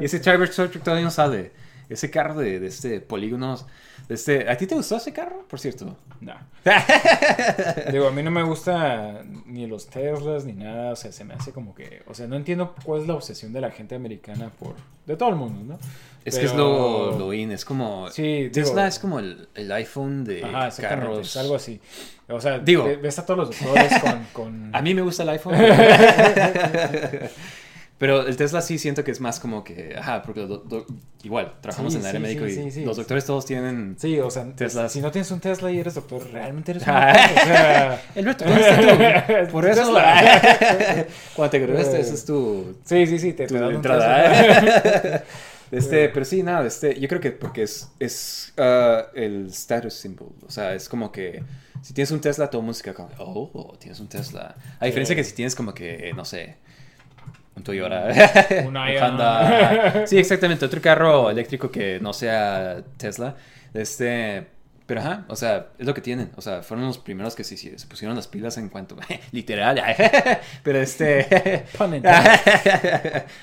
S1: y ese Cybertruck todavía no sale. Ese carro de, de este polígonos. De este... ¿A ti te gustó ese carro, por cierto?
S2: No. Digo, a mí no me gusta ni los Teslas ni nada, o sea, se me hace como que, o sea, no entiendo cuál es la obsesión de la gente americana por, de todo el mundo, ¿no?
S1: Es que es lo, lo in, es como...
S2: Sí,
S1: Tesla
S2: digo-
S1: es como el, el iPhone de
S2: Ajá,
S1: carros.
S2: es algo así. O sea,
S1: Digo-
S2: ve- ves a todos los doctores con... con...
S1: A mí me gusta el iPhone. Pero el Tesla sí siento que es más como que, ajá, porque do- do- igual, trabajamos
S2: Sí,
S1: en el área
S2: sí,
S1: médico
S2: sí,
S1: y los doctores todos tienen...
S2: Sí, o sea,
S1: Teslas.
S2: si no tienes un Tesla y eres doctor, realmente eres un doctor. O sea.
S1: Por eso... Cuando te graduaste, esa es tu,
S2: sí, sí, sí, te,
S1: tu
S2: te dan
S1: entrada. Este, pero sí, nada, este, yo creo que porque es, es ah, el status symbol. O sea, es como que si tienes un Tesla, todo queda como, oh, tienes un Tesla. A diferencia que si tienes como que, no sé, un Toyota,
S2: Un.
S1: Honda. Sí, exactamente, otro carro eléctrico que no sea Tesla. Este, pero ajá, o sea, es lo que tienen. O sea, fueron los primeros que sí, sí, se pusieron las pilas en cuanto, literal, pero este...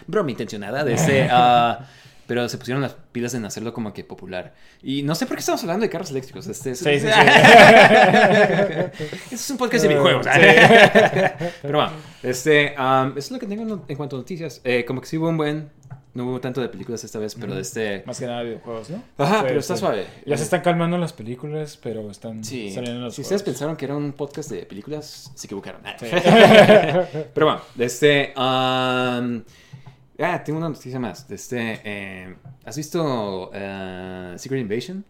S1: Broma intencionada de ese. ah, pero se pusieron las pilas en hacerlo como que popular. Y no sé por qué estamos hablando de carros eléctricos. Este, es-
S2: Sí, sí, sí.
S1: Este es un podcast de videojuegos. pero bueno, este, am, eso es lo que tengo en, cuanto a noticias. Eh, como que sí hubo un buen. No hubo tanto de películas esta vez, pero de este.
S2: Más que nada videojuegos, ¿no?
S1: Ajá,
S2: Sí,
S1: pero está
S2: sí.
S1: suave.
S2: Ya se están calmando las películas, pero están
S1: Sí.
S2: saliendo los
S1: Si
S2: juegos.
S1: ustedes pensaron que era un podcast de películas, se equivocaron.
S2: Sí.
S1: Pero bueno, de este. um, ah, tengo una noticia más. De este. eh, ¿Has visto eh, Secret Invasion?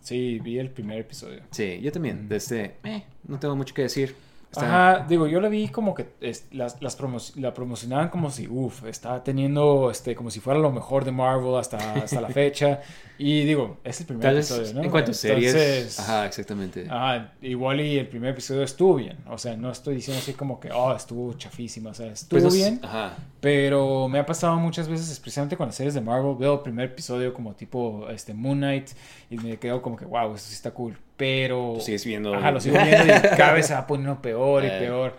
S2: Sí, vi el primer episodio.
S1: Sí, yo también. De este. eh, no tengo mucho que decir. Está-
S2: Ajá, digo, yo la vi como que es- las, las promo- la promocionaban como si, uff, está teniendo, este, como si fuera lo mejor de Marvel hasta, hasta la fecha. Y digo, es el primer
S1: Tal
S2: episodio, ¿no?
S1: en cuanto a series.
S2: Entonces,
S1: Ajá, exactamente.
S2: Ajá, igual y el primer episodio estuvo bien. O sea, no estoy diciendo así como que, oh, estuvo chafísima. O sea, estuvo
S1: Pues
S2: bien.
S1: Ajá.
S2: Pero me ha pasado muchas veces, especialmente con las series de Marvel, veo el primer episodio como tipo este, Moon Knight y me quedo como que, wow, esto sí está cool. Pero...
S1: Tú sigues viendo.
S2: Ajá, lo sigo viendo y cada vez se va poniendo peor y
S1: Eh.
S2: peor.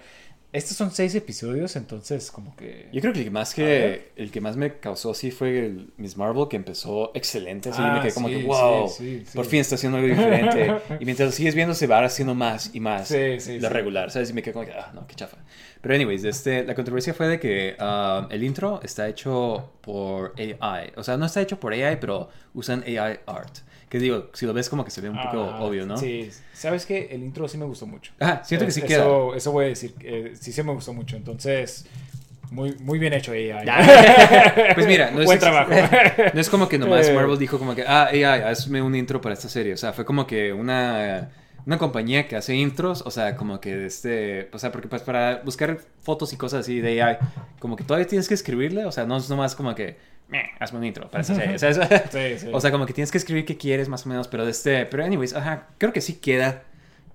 S2: Estos son seis episodios, entonces como que...
S1: Yo creo que el que más que el que más me causó sí fue el Miss Marvel que empezó excelente, así
S2: Ah,
S1: me quedé como
S2: sí,
S1: que wow,
S2: sí, sí,
S1: por fin está haciendo algo diferente y mientras lo sigues viendo se va haciendo más y más
S2: Sí, sí,
S1: lo regular, ¿sabes? Y me quedé como que ah, no, qué chafa. Pero anyways, este la controversia fue de que ah, el intro está hecho por AI, o sea, no está hecho por AI, pero usan AI art. Que digo, si lo ves como que se ve un poco
S2: Ah,
S1: obvio, ¿no?
S2: Sí, ¿sabes qué? El intro sí me gustó mucho.
S1: Ajá, siento que sí queda.
S2: Eso voy a decir, eh, sí se me gustó mucho. Entonces, muy, muy bien hecho AI.
S1: Pues mira, no es,
S2: Buen trabajo.
S1: no es como que nomás
S2: Eh.
S1: Marvel dijo como que, ah, AI, hazme un intro para esta serie. O sea, fue como que una, una compañía que hace intros, o sea, como que este, o sea, porque pues para buscar fotos y cosas así de AI, como que todavía tienes que escribirle, o sea, no es nomás como que, "Meh, hazme un intro para esta serie. ¿sabes?
S2: Sí, sí.
S1: O sea, como que tienes que escribir qué quieres más o menos, pero de este, pero anyways, ajá, creo que sí queda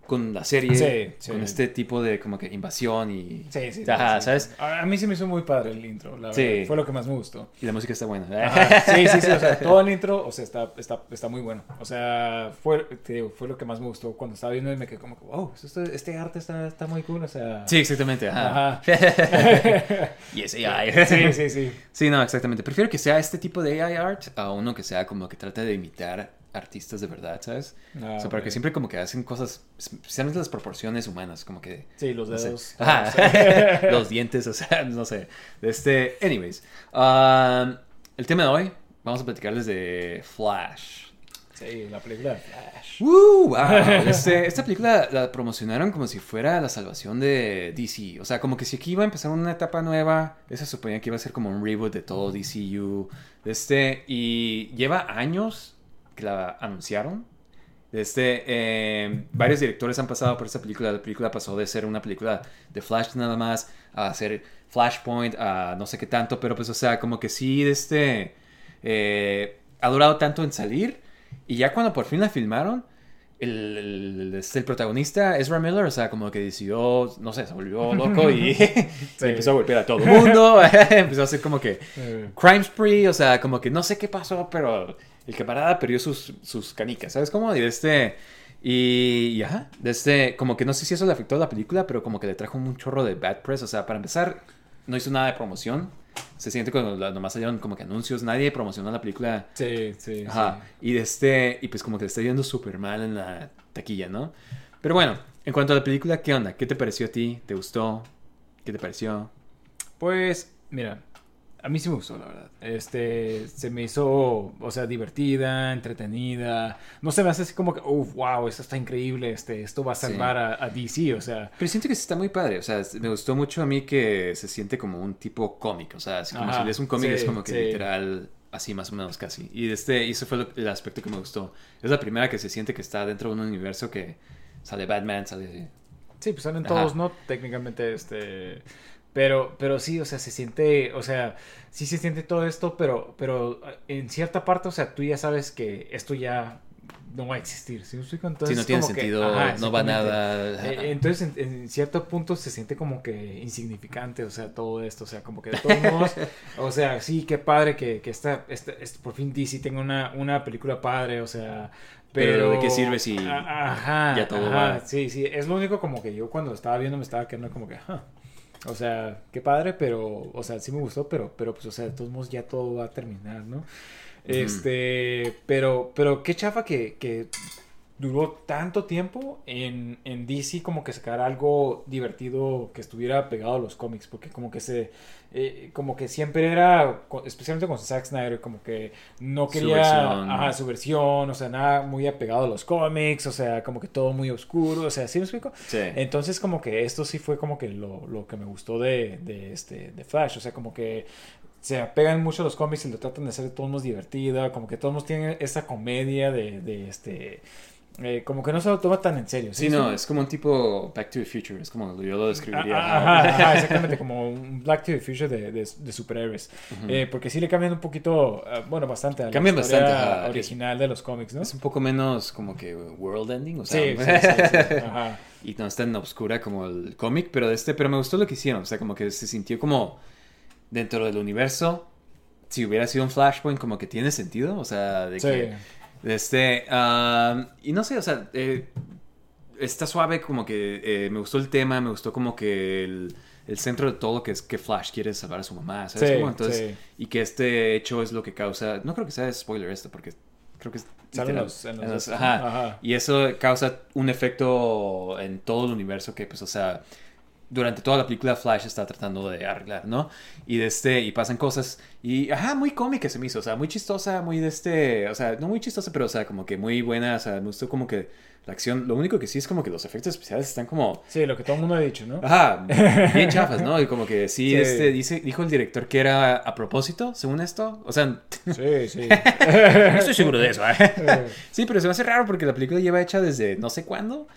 S1: con la serie,
S2: Sí, sí.
S1: con este tipo de como que invasión y...
S2: Sí, sí, sí,
S1: Ajá,
S2: sí.
S1: ¿sabes?
S2: A mí se me hizo muy padre el intro, la
S1: Sí.
S2: verdad. Fue lo que más me gustó.
S1: Y la música está buena.
S2: Ajá, Sí, sí, sí, o sea, todo el intro, o sea, está, está, está muy bueno. O sea, fue, te digo, fue lo que más me gustó cuando estaba viendo y me quedé como wow, esto- este arte está, está muy cool, o sea...
S1: Sí, exactamente, ajá.
S2: Ajá.
S1: y es AI.
S2: Sí, sí, sí.
S1: Sí, no, exactamente. Prefiero que sea este tipo de AI art a uno que sea como que trata de imitar artistas de verdad, ¿sabes?
S2: Ah,
S1: o sea, porque
S2: ok.
S1: siempre como que hacen cosas, especialmente las proporciones humanas, como que...
S2: Sí, los
S1: no sé.
S2: dedos.
S1: Ajá. Los dientes, o sea, no sé. Este, anyways. um, el tema de hoy, vamos a platicarles de Flash.
S2: Sí, la película de Flash.
S1: Wow. Este, esta película la promocionaron como si fuera la salvación de DC. O sea, como que si aquí iba a empezar una etapa nueva, eso suponía que iba a ser como un reboot de todo DCU. Este, y lleva años que la anunciaron. Este, eh, varios directores han pasado por esta película. La película pasó de ser una película de Flash nada más a ser Flashpoint, a no sé qué tanto, pero pues, o sea, como que sí, este, eh, ha durado tanto en salir. Y ya cuando por fin la filmaron, el, el, este, el protagonista, Ezra Miller, o sea, como que decidió, no sé, se volvió loco y empezó a golpear a todo el mundo. empezó a hacer como que crime spree, o sea, como que no sé qué pasó, pero el camarada perdió sus, sus canicas, ¿sabes cómo? Y de este... Y, y ajá, de este, como que no sé si eso le afectó a la película, pero como que le trajo un chorro de bad press. O sea, para empezar, no hizo nada de promoción. Se siente cuando nomás salieron como que anuncios, nadie promocionó la película.
S2: Sí, sí.
S1: Ajá. Y de este, y pues como que le está yendo súper mal en la taquilla, ¿no? Pero bueno, en cuanto a la película, ¿qué onda? ¿Qué te pareció a ti? ¿Te gustó? ¿Qué te pareció?
S2: Pues, mira, a mí sí me gustó, la verdad. Este, se me hizo, o sea, divertida, entretenida. No se me hace así como que, uff, wow, esto está increíble, este, esto va a
S1: Sí.
S2: salvar a, a DC, o sea.
S1: Pero siento que sí está muy padre, o sea, me gustó mucho a mí que se siente como un tipo cómic, o sea, como
S2: Ajá,
S1: si lees un cómic
S2: sí,
S1: es como que
S2: sí.
S1: literal, así más o menos casi. Y este, y ese fue lo- el aspecto que me gustó. Es la primera que se siente que está dentro de un universo que sale Batman, sale...
S2: Sí, pues salen
S1: Ajá.
S2: todos, ¿no? Técnicamente, este. Pero, pero sí, o sea, se siente, o sea, sí se siente todo esto, pero, pero en cierta parte, o sea, tú ya sabes que esto ya no va a existir.
S1: si no tiene
S2: que-
S1: sentido,
S2: ajá,
S1: no va nada...
S2: Eh, entonces, en, en cierto punto se siente como que insignificante, o sea, todo esto, o sea, como que de todos modos, o sea, sí, qué padre que, que esta, esta- por fin DC tenga una, una película padre, o sea,
S1: Pero,
S2: pero...
S1: ¿de qué sirve si
S2: Ajá,
S1: ya todo
S2: ajá,
S1: va?
S2: Sí, sí, es lo único como que yo cuando estaba viendo me estaba quedando como que, ajá. O sea, qué padre, pero, o sea, sí me gustó, pero, pero pues, o sea, de todos modos ya todo va a terminar, ¿no? Este, pero, pero qué chafa que, que duró tanto tiempo en, en DC como que sacar algo divertido que estuviera pegado a los cómics, porque como que se, eh, como que siempre era, especialmente con Zack Snyder, como que no
S1: Su
S2: quería,
S1: versión.
S2: ajá, su versión, o sea, nada muy apegado a los cómics, o sea, como que todo muy oscuro, o sea, ¿sí me explico?
S1: Sí.
S2: Entonces como que esto sí fue como que lo, lo que me gustó de, de, este, de Flash, o sea, como que se apegan mucho a los cómics y lo tratan de hacer de todos modos divertida, como que todos tienen esa comedia de, de este... eh, como que no se lo toma tan en serio.
S1: Sí, no, es como un tipo Back to the Future, es como yo lo describiría.
S2: Ah, Ajá, ajá, exactamente, como un Black to the Future de, de, de superhéroes. Eh, porque sí le cambian un poquito, ah, bueno, bastante a la
S1: Cambian
S2: historia
S1: bastante, ajá.
S2: original de los cómics, ¿no?
S1: Es un poco menos como que world ending, o sea,
S2: Sí, sí, sí, sí, ajá.
S1: y no es tan oscura como el cómic, pero de este, pero me gustó lo que hicieron, o sea, como que se sintió como dentro del universo, si hubiera sido un Flashpoint, como que tiene sentido, o sea, de
S2: Sí.
S1: que, este, ah, y no sé, o sea, eh, está suave, como que eh, me gustó el tema, me gustó como que el, el centro de todo que es que Flash quiere salvar a su mamá, ¿sabes?
S2: Sí,
S1: cómo? Entonces,
S2: sí.
S1: y que este hecho es lo que causa, no creo que sea spoiler esto, porque creo que es literal,
S2: los- en los
S1: en los- ajá.
S2: Ajá.
S1: Y eso causa un efecto en todo el universo que, pues, o sea, durante toda la película Flash está tratando de arreglar, ¿no? Y de este, y pasan cosas, y, ajá, muy cómica se me hizo, o sea, muy chistosa, muy de este, o sea, no muy chistosa, pero, o sea, como que muy buena, o sea, me gustó como que la acción, lo único que sí es como que los efectos especiales están como,
S2: Sí, lo que todo el mundo ha dicho, ¿no?
S1: ajá, bien chafas, ¿no? Y como que sí,
S2: Sí.
S1: este, dice, dijo el director que era a propósito, según esto, o sea,
S2: Sí, sí.
S1: no estoy seguro de eso, ¿eh?
S2: Eh,
S1: Sí, pero se me hace raro porque la película lleva hecha desde no sé cuándo.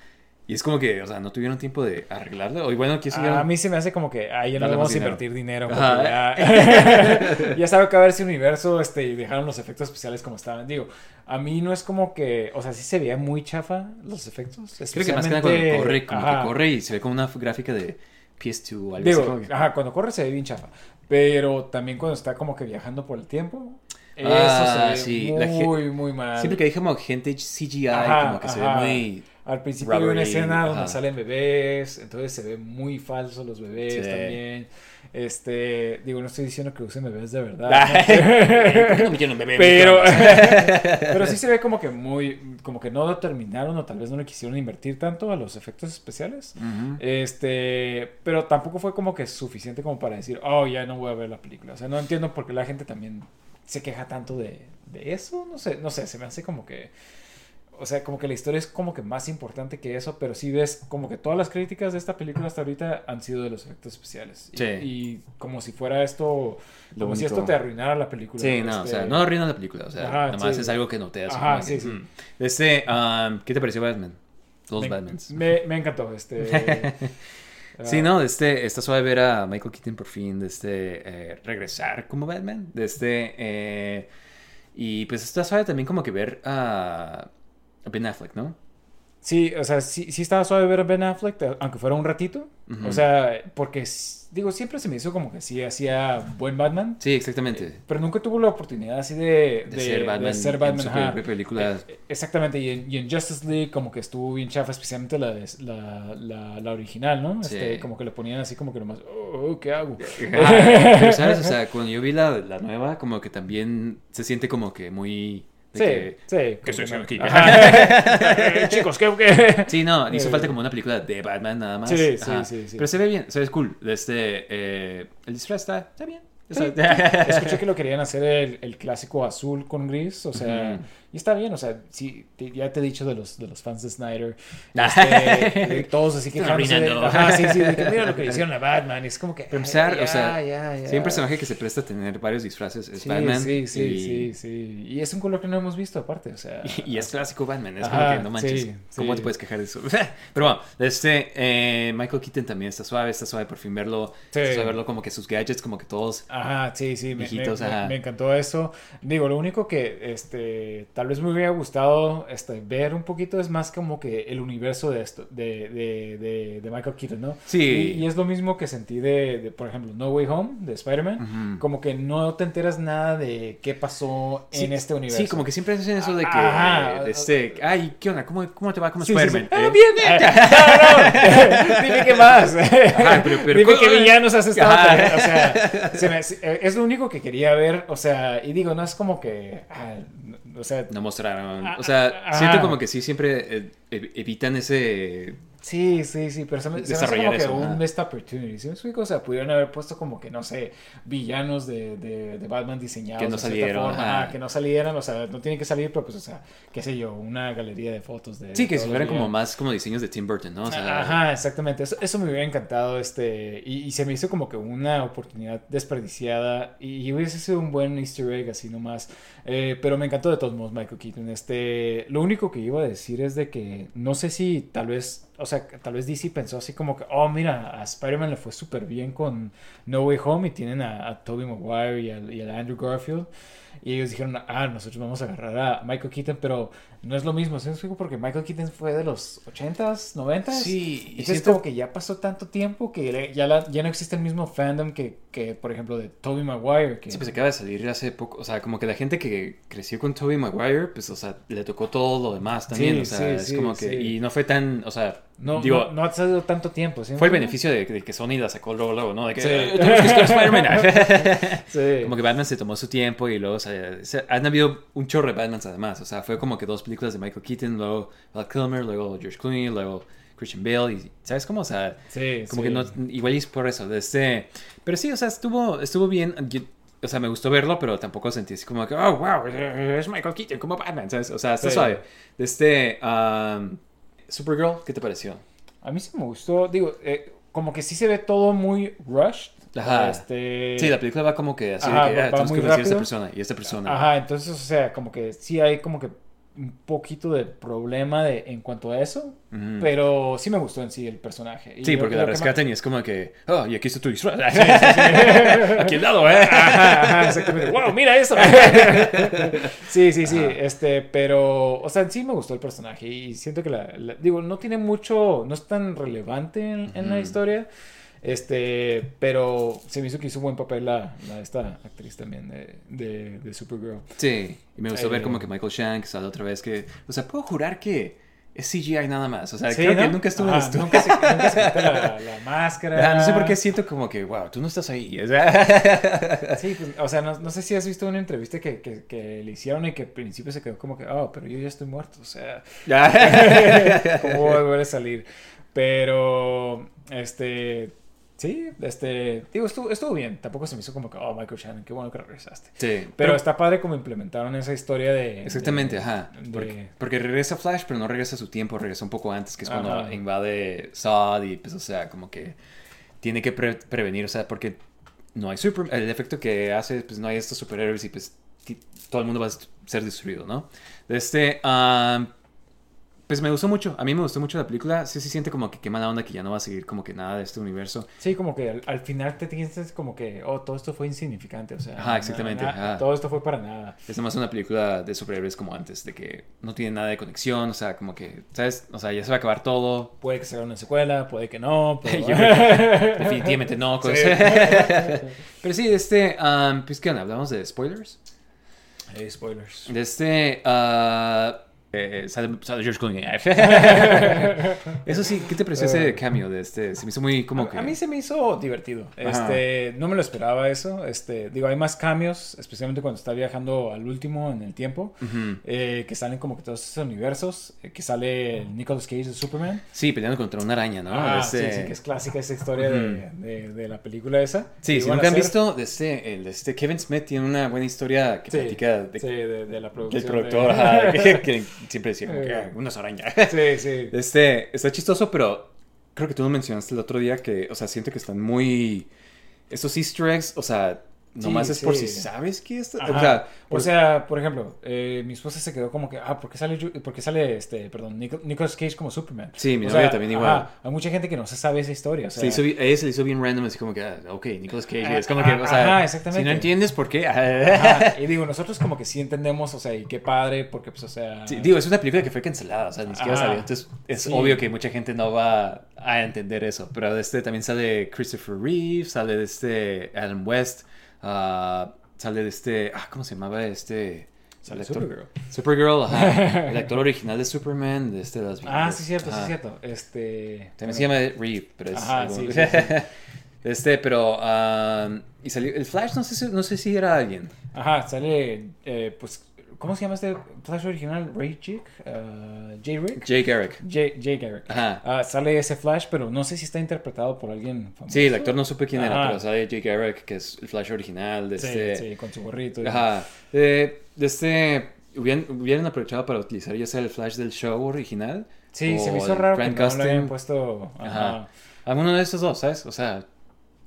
S1: Y es como que, o sea, no tuvieron tiempo de arreglarlo. O bueno, que
S2: A mí se me hace como que ahí ya no vamos a invertir dinero. ya, ya sabe que va a haber ese universo este, y dejaron los efectos especiales como estaban. Digo, a mí no es como que, o sea, sí se veía muy chafa los efectos.
S1: Creo que más que nada cuando corre, como
S2: Ajá.
S1: que corre y se ve como una gráfica de PS2 o algo así.
S2: Digo, ajá, cuando corre se ve bien chafa. Pero también cuando está como que viajando por el tiempo, eso
S1: Ah,
S2: se ve
S1: sí,
S2: muy, muy mal.
S1: Siempre que hay como gente CGI,
S2: Ajá,
S1: como que se ve muy...
S2: Al principio hay una escena donde salen bebés, entonces se ven muy falsos los bebés
S1: Sí.
S2: también. Este, digo, no estoy diciendo que usen bebés de verdad.
S1: ¿Por qué
S2: ¿no?
S1: no metieron un bebé
S2: pero, pero sí se ve como que muy, como que no lo terminaron o tal vez no le quisieron invertir tanto a los efectos especiales. Este, pero tampoco fue como que suficiente como para decir, oh, ya no voy a ver la película. O sea, no entiendo por qué la gente también se queja tanto de, de eso. No sé, no sé, se me hace como que, o sea, como que la historia es como que más importante que eso, pero sí ves como que todas las críticas de esta película hasta ahorita han sido de los efectos especiales.
S1: Sí.
S2: y como si fuera esto,
S1: Lo
S2: como si esto te arruinara la película.
S1: Sí, no, o
S2: Este,
S1: sea, no arruinan la película, o sea,
S2: Ajá,
S1: nada más
S2: sí.
S1: es algo que noté así.
S2: Ajá,
S1: como que,
S2: sí, sí.
S1: mm. Este, um, ¿qué te pareció Batman? Los
S2: me,
S1: Batmans.
S2: Me, me encantó, este...
S1: Sí,
S2: ah,
S1: no, de este, está suave ver a Michael Keaton por fin, de este, eh, regresar como Batman, de este, eh, y pues está suave también como que ver a, a Ben Affleck, ¿no?
S2: Sí, o sea, sí, sí estaba suave ver a Ben Affleck, aunque fuera un ratito. O sea, porque, digo, siempre se me hizo como que sí hacía buen Batman.
S1: Sí, exactamente.
S2: Pero nunca tuvo la oportunidad así de,
S1: De, ser Batman,
S2: ser
S1: en
S2: Batman,
S1: su
S2: ajá.
S1: película.
S2: Eh, Exactamente, y en, y en Justice League como que estuvo bien chafa, especialmente la, de- la, la, la original, ¿no?
S1: Sí.
S2: Este, como que le ponían así como que nomás, oh, ¿qué hago?
S1: Ajá, Pero, ¿sabes? O sea, cuando yo vi la, la nueva, como que también se siente como que muy...
S2: Sí,
S1: que-
S2: sí.
S1: ¿Qué estoy haciendo aquí?
S2: Ajá. Chicos, ¿qué? qué?
S1: Sí, no, hizo
S2: Eh,
S1: falta como una película de Batman nada más.
S2: Sí, sí, sí, sí.
S1: Pero se ve bien, se ve cool. Este, eh, el disfraz está, está bien.
S2: Sí, Escuché que lo querían hacer el, el clásico azul con gris, o sea. Y está bien, o sea, sí, te- ya te he dicho de los, de los fans de Snyder, este, todos así quejándose de, ajá, sí, sí, de que mira lo que le hicieron a Batman, es como que,
S1: empezar,
S2: ay,
S1: o sea,
S2: ya, ya,
S1: Si hay un personaje que se presta a tener varios disfraces, es
S2: Sí,
S1: Batman.
S2: sí, sí,
S1: y,
S2: sí, sí, y es un color que no hemos visto aparte, o sea,
S1: Y, y es clásico Batman, es
S2: Ajá,
S1: como que no manches.
S2: sí,
S1: ¿Cómo te puedes quejar de eso? Pero bueno, este, eh, Michael Keaton también está suave, está suave por fin verlo.
S2: Sí.
S1: Está suave verlo como que sus gadgets, como que todos.
S2: Ajá, sí, sí,
S1: Viejitos,
S2: me- me-
S1: ajá.
S2: me encantó eso. Digo, lo único que este, tal vez me hubiera gustado este, ver un poquito es más como que el universo de esto, de, de, de, de Michael Keaton, ¿no?
S1: Sí.
S2: Y, y es lo mismo que sentí de, por ejemplo, No Way Home, de Spider-Man. Como que no te enteras nada de qué pasó
S1: Sí,
S2: en este universo.
S1: Sí, como que siempre hacen eso de que.
S2: Ajá.
S1: de este, ay, ¿qué onda? ¿Cómo, cómo te va como
S2: Sí,
S1: Spider-Man?
S2: sí. Ah,
S1: Eh,
S2: bien, no, no. Dime qué más.
S1: Ajá, pero- pero-
S2: Dime qué villanos has estado. O sea, se me- se- eh, es lo único que quería ver. O sea, y digo, no es como que. ah, o sea,
S1: No mostraron. O sea, siento como que sí siempre eh, ev- evitan ese.
S2: Sí, sí, sí. Pero se me, se me hace como que
S1: eso,
S2: un
S1: ajá.
S2: missed opportunity. ¿Sí me explico? O sea, pudieron haber puesto como que, no sé, villanos de, de, de Batman diseñados.
S1: Que no
S2: de
S1: salieron,
S2: forma.
S1: Ajá,
S2: que no salieran. O sea, no tienen que salir, pero pues, o sea, qué sé yo, una galería de fotos de.
S1: Sí, que si fueran como más como diseños de Tim Burton, ¿no? O sea,
S2: Ajá, exactamente. Eso, eso me hubiera encantado, este, y, y se me hizo como que una oportunidad desperdiciada y, y hubiese sido un buen Easter egg así nomás. Eh, pero me encantó de todos modos Michael Keaton. Este, lo único que iba a decir es de que no sé si tal vez, o sea, tal vez DC pensó así como que, oh, mira, a Spider-Man le fue súper bien con No Way Home y tienen a, a Tobey Maguire y al, y al Andrew Garfield. Y ellos dijeron, ah, nosotros vamos a agarrar a Michael Keaton, pero no es lo mismo, ¿sí? Porque Michael Keaton fue de los 80s, 90s.
S1: Sí, y
S2: Entonces
S1: siento-
S2: como que ya pasó tanto tiempo que ya, la- ya no existe el mismo fandom que, que por ejemplo, de Tobey Maguire. Que,
S1: Sí, pues acaba de salir hace poco. O sea, como que la gente que creció con Tobey Maguire, pues, o sea, le tocó todo lo demás también.
S2: Sí,
S1: o sea,
S2: sí,
S1: es como que.
S2: sí.
S1: Y no fue tan. O sea,
S2: no,
S1: digo.
S2: no, no ha salido tanto tiempo. ¿sí
S1: Fue el beneficio de, de que Sony la sacó luego, luego, ¿no? De que
S2: Sí.
S1: "Eh, tenemos que.
S2: Sí.
S1: Como que Batman se tomó su tiempo y luego, o sea, se- han habido un chorro de Batmans además. O sea, fue como que dos películas de Michael Keaton, luego Val Kilmer, luego George Clooney, luego Christian Bale. Y, ¿Sabes cómo? O sea,
S2: Sí,
S1: como que no, igual es por eso. de Este, pero sí, o sea, estuvo, estuvo bien. Yo- o sea, me gustó verlo, pero tampoco sentí así como que, oh, wow, es Michael Keaton como Batman, ¿sabes? O sea, está suave. De Este, um, Supergirl, ¿qué te pareció?
S2: A mí sí me gustó. Digo, eh, como que sí se ve todo muy rushed.
S1: Ajá.
S2: Este...
S1: Sí, la película va como que así
S2: Ajá,
S1: de que ah,
S2: va
S1: tenemos
S2: muy
S1: que a esta persona y esta persona.
S2: Ajá, entonces, o sea, como que sí hay como que un poquito de problema de, en cuanto a eso, pero sí me gustó en sí el personaje. Y
S1: Sí, porque la rescatan y es como que, oh, y aquí está tu disfraz.
S2: Sí, sí, sí.
S1: Aquí al lado, ¿eh?
S2: Ajá, ajá, exactamente. ¡Wow! ¡Mira eso! sí, sí, sí.
S1: Ajá.
S2: Este, pero, o sea, sí me gustó el personaje y siento que la, la- digo, no tiene mucho, no es tan relevante en, en la historia. Este, pero se me hizo que hizo un buen papel la, la- esta actriz también de, de, de Supergirl.
S1: Sí, y me gustó
S2: Eh,
S1: ver como que Michael Shanks sale otra vez que, o sea, puedo jurar que es CGI nada más. O sea,
S2: Sí,
S1: creo que nunca estuvo en
S2: Ajá,
S1: el estudio.
S2: Nunca se, nunca se quita la, la máscara.
S1: Ajá, no sé por qué siento como que, wow, tú no estás ahí. O sea,
S2: Sí, pues, o sea, no, no sé si has visto una entrevista que, que, que le hicieron y que al principio se quedó como que, oh, pero yo ya estoy muerto, o sea, ¿cómo voy a volver a salir? Pero, este, sí, este, digo, estuvo, estuvo bien, tampoco se me hizo como que, oh, Michael Shannon, qué bueno que regresaste.
S1: sí,
S2: Pero, está padre como implementaron esa historia de...
S1: Exactamente,
S2: de-
S1: ajá.
S2: de-
S1: Porque, porque regresa Flash, pero no regresa a su tiempo, regresa un poco antes, que es cuando invade Zod y pues, o sea, como que tiene que pre- prevenir, o sea, porque no hay super... El efecto que hace, pues no hay estos superhéroes y pues todo el mundo va a ser destruido, ¿no? Este, Pues me gustó mucho, a mí me gustó mucho la película. Sí se siente como que qué mala onda que ya no va a seguir como que nada de este universo.
S2: Sí, como que al, al final te sientes como que, oh, todo esto fue insignificante, o sea.
S1: Ajá, exactamente, ajá.
S2: Todo esto fue para nada.
S1: Es nomás una película de superhéroes como antes, de que no tiene nada de conexión, o sea, como que, ¿sabes? O sea, ya se va a acabar todo.
S2: Puede que se haga una secuela, puede que no.
S1: Yo creo Definitivamente no.
S2: Sí.
S1: cosas- Pero sí, de este, um, pues, ¿qué onda? ¿Hablamos de spoilers?
S2: Eh, spoilers.
S1: De este, ah, eh, sale, sale George Clooney. Eso sí, ¿qué te pareció ese cameo de este? Se me hizo muy como que...
S2: A mí se me hizo divertido.
S1: Ajá.
S2: Este, no me lo esperaba eso. Este, digo, hay más cambios, especialmente cuando está viajando al último en el tiempo, eh, que salen como que todos esos universos, eh, que sale Nicolas Cage de Superman.
S1: Sí, peleando contra una araña, ¿no?
S2: Ah,
S1: este-
S2: sí, sí, que es clásica esa historia de, de- de la película esa.
S1: Sí, si nunca han visto, de este, el este Kevin Smith tiene una buena historia que
S2: Sí,
S1: platica de,
S2: sí, de, de la producción.
S1: del
S2: de-
S1: productor, ajá, que, que siempre decía como que
S2: Eh.
S1: "Ah, unas arañas.
S2: Sí, sí.
S1: Este, está chistoso, pero creo que tú lo mencionaste el otro día que, o sea, siento que están muy... Estos easter eggs, o sea, nomás
S2: Sí,
S1: es por si sabes que esto...
S2: Ajá.
S1: O sea,
S2: O sea, por ejemplo, eh, mi esposa se quedó como que, ah, ¿por qué sale, Ju- por qué sale este, perdón, Nico- Nicolas Cage como Superman?
S1: Sí, mi
S2: O
S1: novia
S2: sea,
S1: también
S2: ajá,
S1: igual.
S2: hay mucha gente que no se sabe esa historia. O sea,
S1: se hizo, bien- a ella se le hizo bien random, así como que, ah, ok, Nicolas Cage.
S2: Ah,
S1: es como que, o sea,
S2: ajá, exactamente.
S1: si no entiendes por qué...
S2: ajá, y digo, nosotros como que sí entendemos, o sea, y qué padre, porque pues, o sea...
S1: Sí, digo, es una película que fue cancelada, o sea, ni siquiera sabía. Entonces, es
S2: Sí.
S1: obvio que mucha gente no va a entender eso. Pero de este también sale Christopher Reeve, sale de este Adam West, ah, sale de este. Ah, ¿cómo se llamaba este?
S2: Sale
S1: actor-
S2: Supergirl.
S1: Supergirl, ajá. El actor original de Superman, de este de las
S2: Ah, sí, cierto, sí,
S1: Ajá.
S2: cierto. Este...
S1: También se llama Reeve, pero es.
S2: Ajá,
S1: algo-
S2: sí, sí, sí.
S1: Este, pero. ah, y salió. El Flash, no sé, si- no sé si era alguien.
S2: Ajá, sale, eh, pues, ¿cómo se llama este Flash original? Ray Chick, uh, Jay Rick.
S1: Jay Garrick.
S2: Jay, Jay Garrick.
S1: Ajá.
S2: Ah, sale ese Flash, pero no sé si está interpretado por alguien famoso.
S1: Sí, el actor no supe quién era, pero sale Jay Garrick, que es el Flash original de
S2: Sí,
S1: este.
S2: sí, con su gorrito. y-
S1: Ajá. Eh, de este. Hubieran, hubieran aprovechado para utilizar ya sea el flash del show original.
S2: Sí, se me hizo raro que no lo hayan puesto. Ajá.
S1: Ajá. Alguno de esos dos, ¿sabes? O sea,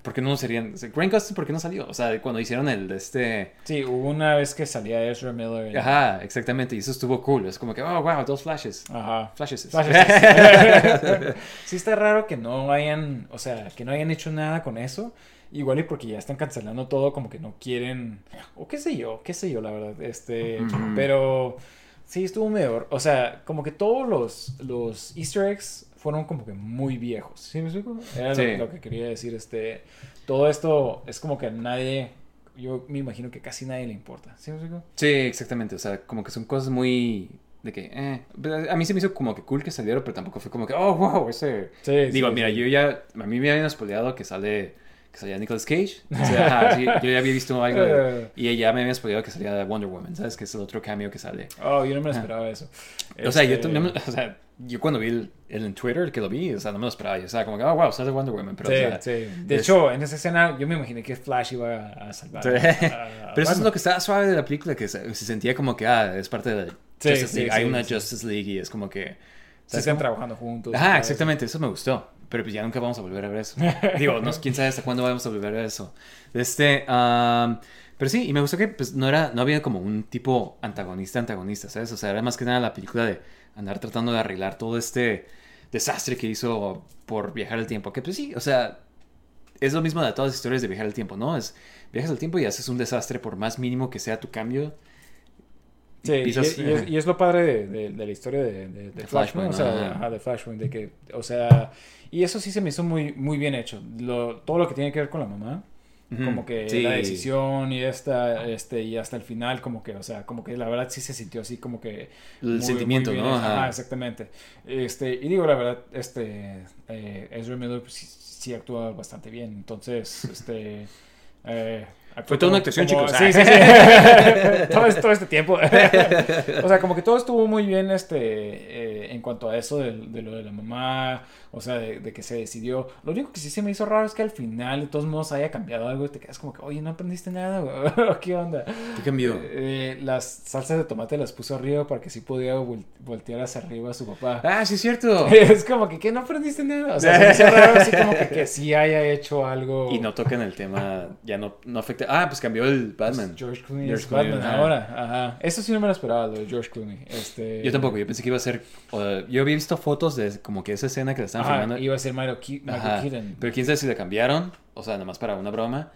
S1: ¿por qué no serían? Gustin, ¿por qué no salió? O sea, cuando hicieron el de este.
S2: Sí, hubo una vez que salía Ezra Miller. y-
S1: Ajá, exactamente. Y eso estuvo cool. Es como que, oh, wow, dos flashes.
S2: Ajá.
S1: Flashes.
S2: Flashes. sí está raro que no hayan, o sea, que no hayan hecho nada con eso. Igual y porque ya están cancelando todo, como que no quieren, o qué sé yo, qué sé yo, la verdad. Este,
S1: Ujú.
S2: pero sí estuvo mejor. O sea, como que todos los, los Easter eggs fueron como que muy viejos. ¿Sí me explico? Era lo-
S1: Sí.
S2: lo, que quería decir. Este, todo esto es como que a nadie, yo me imagino que casi nadie le importa. ¿Sí me explico?
S1: Sí, exactamente. O sea, como que son cosas muy. De que, eh. pero A mí se me hizo como que cool que salieron, pero tampoco fue como que, oh, wow, ese.
S2: Sí,
S1: Digo,
S2: sí,
S1: mira,
S2: sí.
S1: yo ya. A mí me habían spoileado que sale. Que salía Nicolas Cage. O sea, yo ya había visto algo. de-
S2: Eh.
S1: y ya me habían spoileado que salía Wonder Woman, ¿sabes? Que es el otro cameo que sale.
S2: Oh, yo no me lo esperaba eso.
S1: O sea, yo,
S2: Este,
S1: no me- o sea, yo cuando vi el, el en Twitter que lo vi, o sea, no me lo esperaba. Yo estaba como que, oh, wow, sale Wonder Woman. Pero,
S2: sí,
S1: o sea,
S2: sí. De
S1: es-
S2: hecho, en esa escena yo me imaginé que Flash iba a salvar.
S1: Sí.
S2: a- a
S1: Pero eso es lo que estaba suave de la película, que se, se sentía como que, ah, es parte de la Justice League. Hay una. Justice League y es como que... ¿sabes
S2: están trabajando juntos.
S1: Ajá, exactamente, eso me gustó. Pero pues ya nunca vamos a volver a ver eso. Digo, no, quién sabe hasta cuándo vamos a volver a ver eso. Este, am, pero sí, y me gustó que pues no era, no había como un tipo antagonista, antagonista, ¿sabes? O sea, era más que nada la película de andar tratando de arreglar todo este desastre que hizo por viajar al tiempo. Que pues sí, o sea, es lo mismo de todas las historias de viajar al tiempo, ¿no? Es viajas al tiempo y haces un desastre por más mínimo que sea tu cambio.
S2: Sí, y,
S1: pisas-
S2: y es, y es lo padre de, de- de la historia de, de, de Flashpoint,
S1: Flashpoint,
S2: o sea,
S1: ajá.
S2: ajá, de Flashpoint, de que, o sea, y eso sí se me hizo muy, muy bien hecho. Lo- todo lo que tiene que ver con la mamá, como que
S1: sí.
S2: la decisión y esta, este, y hasta el final, como que, o sea, como que la verdad sí se sintió así como que
S1: El
S2: muy-
S1: sentimiento,
S2: muy
S1: ¿no? Ajá.
S2: Ajá, exactamente. Este, y digo la verdad, este, eh, Ezra Miller pues, sí, sí actúa bastante bien, entonces, este, eh,
S1: Fue toda una actuación,
S2: como-
S1: chicos.
S2: Sí, sí, sí. todo, todo este tiempo. o sea, como que todo estuvo muy bien, este, eh, en cuanto a eso de, de lo de la mamá, o sea, de, de que se decidió. Lo único que sí se me hizo raro es que al final, de todos modos, haya cambiado algo y te quedas como que, oye, no aprendiste nada, güey. ¿Qué onda?
S1: ¿Qué cambió?
S2: Eh, las salsas de tomate las puso arriba para que sí podía vol- voltear hacia arriba a su papá.
S1: Ah, sí, es cierto.
S2: Es como que, ¿qué? No aprendiste nada. O sea, se me hizo raro así como que, que sí haya hecho algo.
S1: Y no tocan el tema, ya no, no afecta. Ahorita. Ah, pues cambió el Batman.
S2: George Clooney
S1: George
S2: es Batman ahora. Ajá. Eso sí no me lo esperaba, lo de George Clooney. Este...
S1: Yo tampoco, yo pensé que iba a ser. yo había visto fotos de como que esa escena que le estaban filmando.
S2: iba a ser Michael, Ke- Michael
S1: Ajá,
S2: Keaton.
S1: Pero quién sabe si le cambiaron. O sea, nada más para una broma.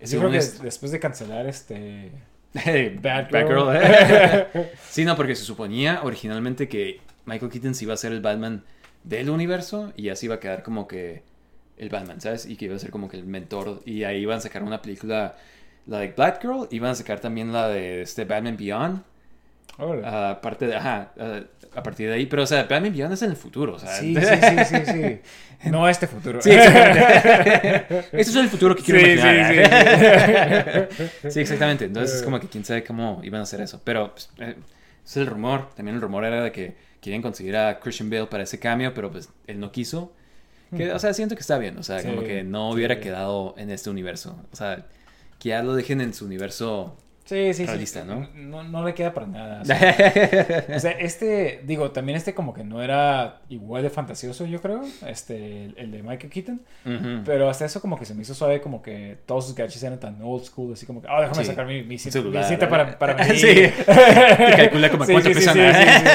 S2: Yo creo que
S1: es-
S2: después de cancelar este...
S1: Hey,
S2: Batgirl.
S1: Batgirl. sí, no, porque se suponía originalmente que Michael Keaton sí iba a ser el Batman del universo y así iba a quedar como que el Batman, ¿sabes? Y que iba a ser como que el mentor. Y ahí iban a sacar una película, la de Batgirl, iban a sacar también la de este Batman Beyond. Aparte de, ajá, ah, a partir de ahí. Pero, o sea, Batman Beyond es en el futuro, o sea.
S2: sí, sí, sí, sí, sí. No este futuro.
S1: Sí. Este es el futuro que quiero
S2: Sí,
S1: imaginar.
S2: sí, sí.
S1: Sí, exactamente. Entonces es como que quién sabe cómo iban a hacer eso. Pero pues, eh, es el rumor. También el rumor era de que querían conseguir a Christian Bale para ese cambio, pero pues él no quiso. Que, o sea, siento que está bien. O sea,
S2: Sí,
S1: como que no hubiera
S2: sí.
S1: quedado en este universo. O sea, que ya lo dejen en su universo.
S2: Sí, sí, sí.
S1: Realista, ¿no?
S2: No, no le queda para nada. O sea, o sea, este, digo, también este como que no era igual de fantasioso, yo creo, este, el, el de Michael Keaton, pero hasta eso como que se me hizo suave, como que todos sus gadgets eran tan old school, así como que, ah, déjame
S1: Sí.
S2: sacar mi, mi, cita-
S1: Celular,
S2: mi cita para, para
S1: ¿verdad?
S2: venir.
S1: Sí. Calcula como
S2: Sí,
S1: cuántas
S2: sí, sí, sí,
S1: personas.
S2: sí, sí,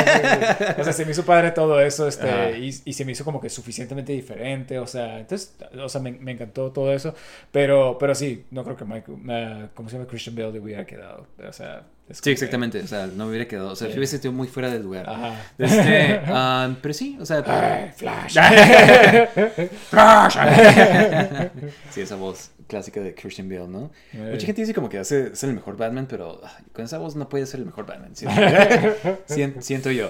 S2: sí, sí. O sea, se me hizo padre todo eso, este, y, y se me hizo como que suficientemente diferente, o sea, entonces, o sea, me, me encantó todo eso, pero, pero sí, no creo que Michael, eh, ¿cómo se llama? Christian Bale le hubiera quedado, o sea,
S1: Sí, exactamente. O sea, no hubiera quedado. O sea,
S2: Sí.
S1: se hubiese sentido muy fuera del lugar.
S2: Ajá.
S1: Este, ah, pero sí, o sea.
S2: Ay, Flash.
S1: sí, esa voz clásica de Christian Bale, ¿no?
S2: Eh.
S1: Mucha gente dice como que hace, es el mejor Batman, pero ay, con esa voz no puede ser el mejor Batman. Siento, Sien- siento yo.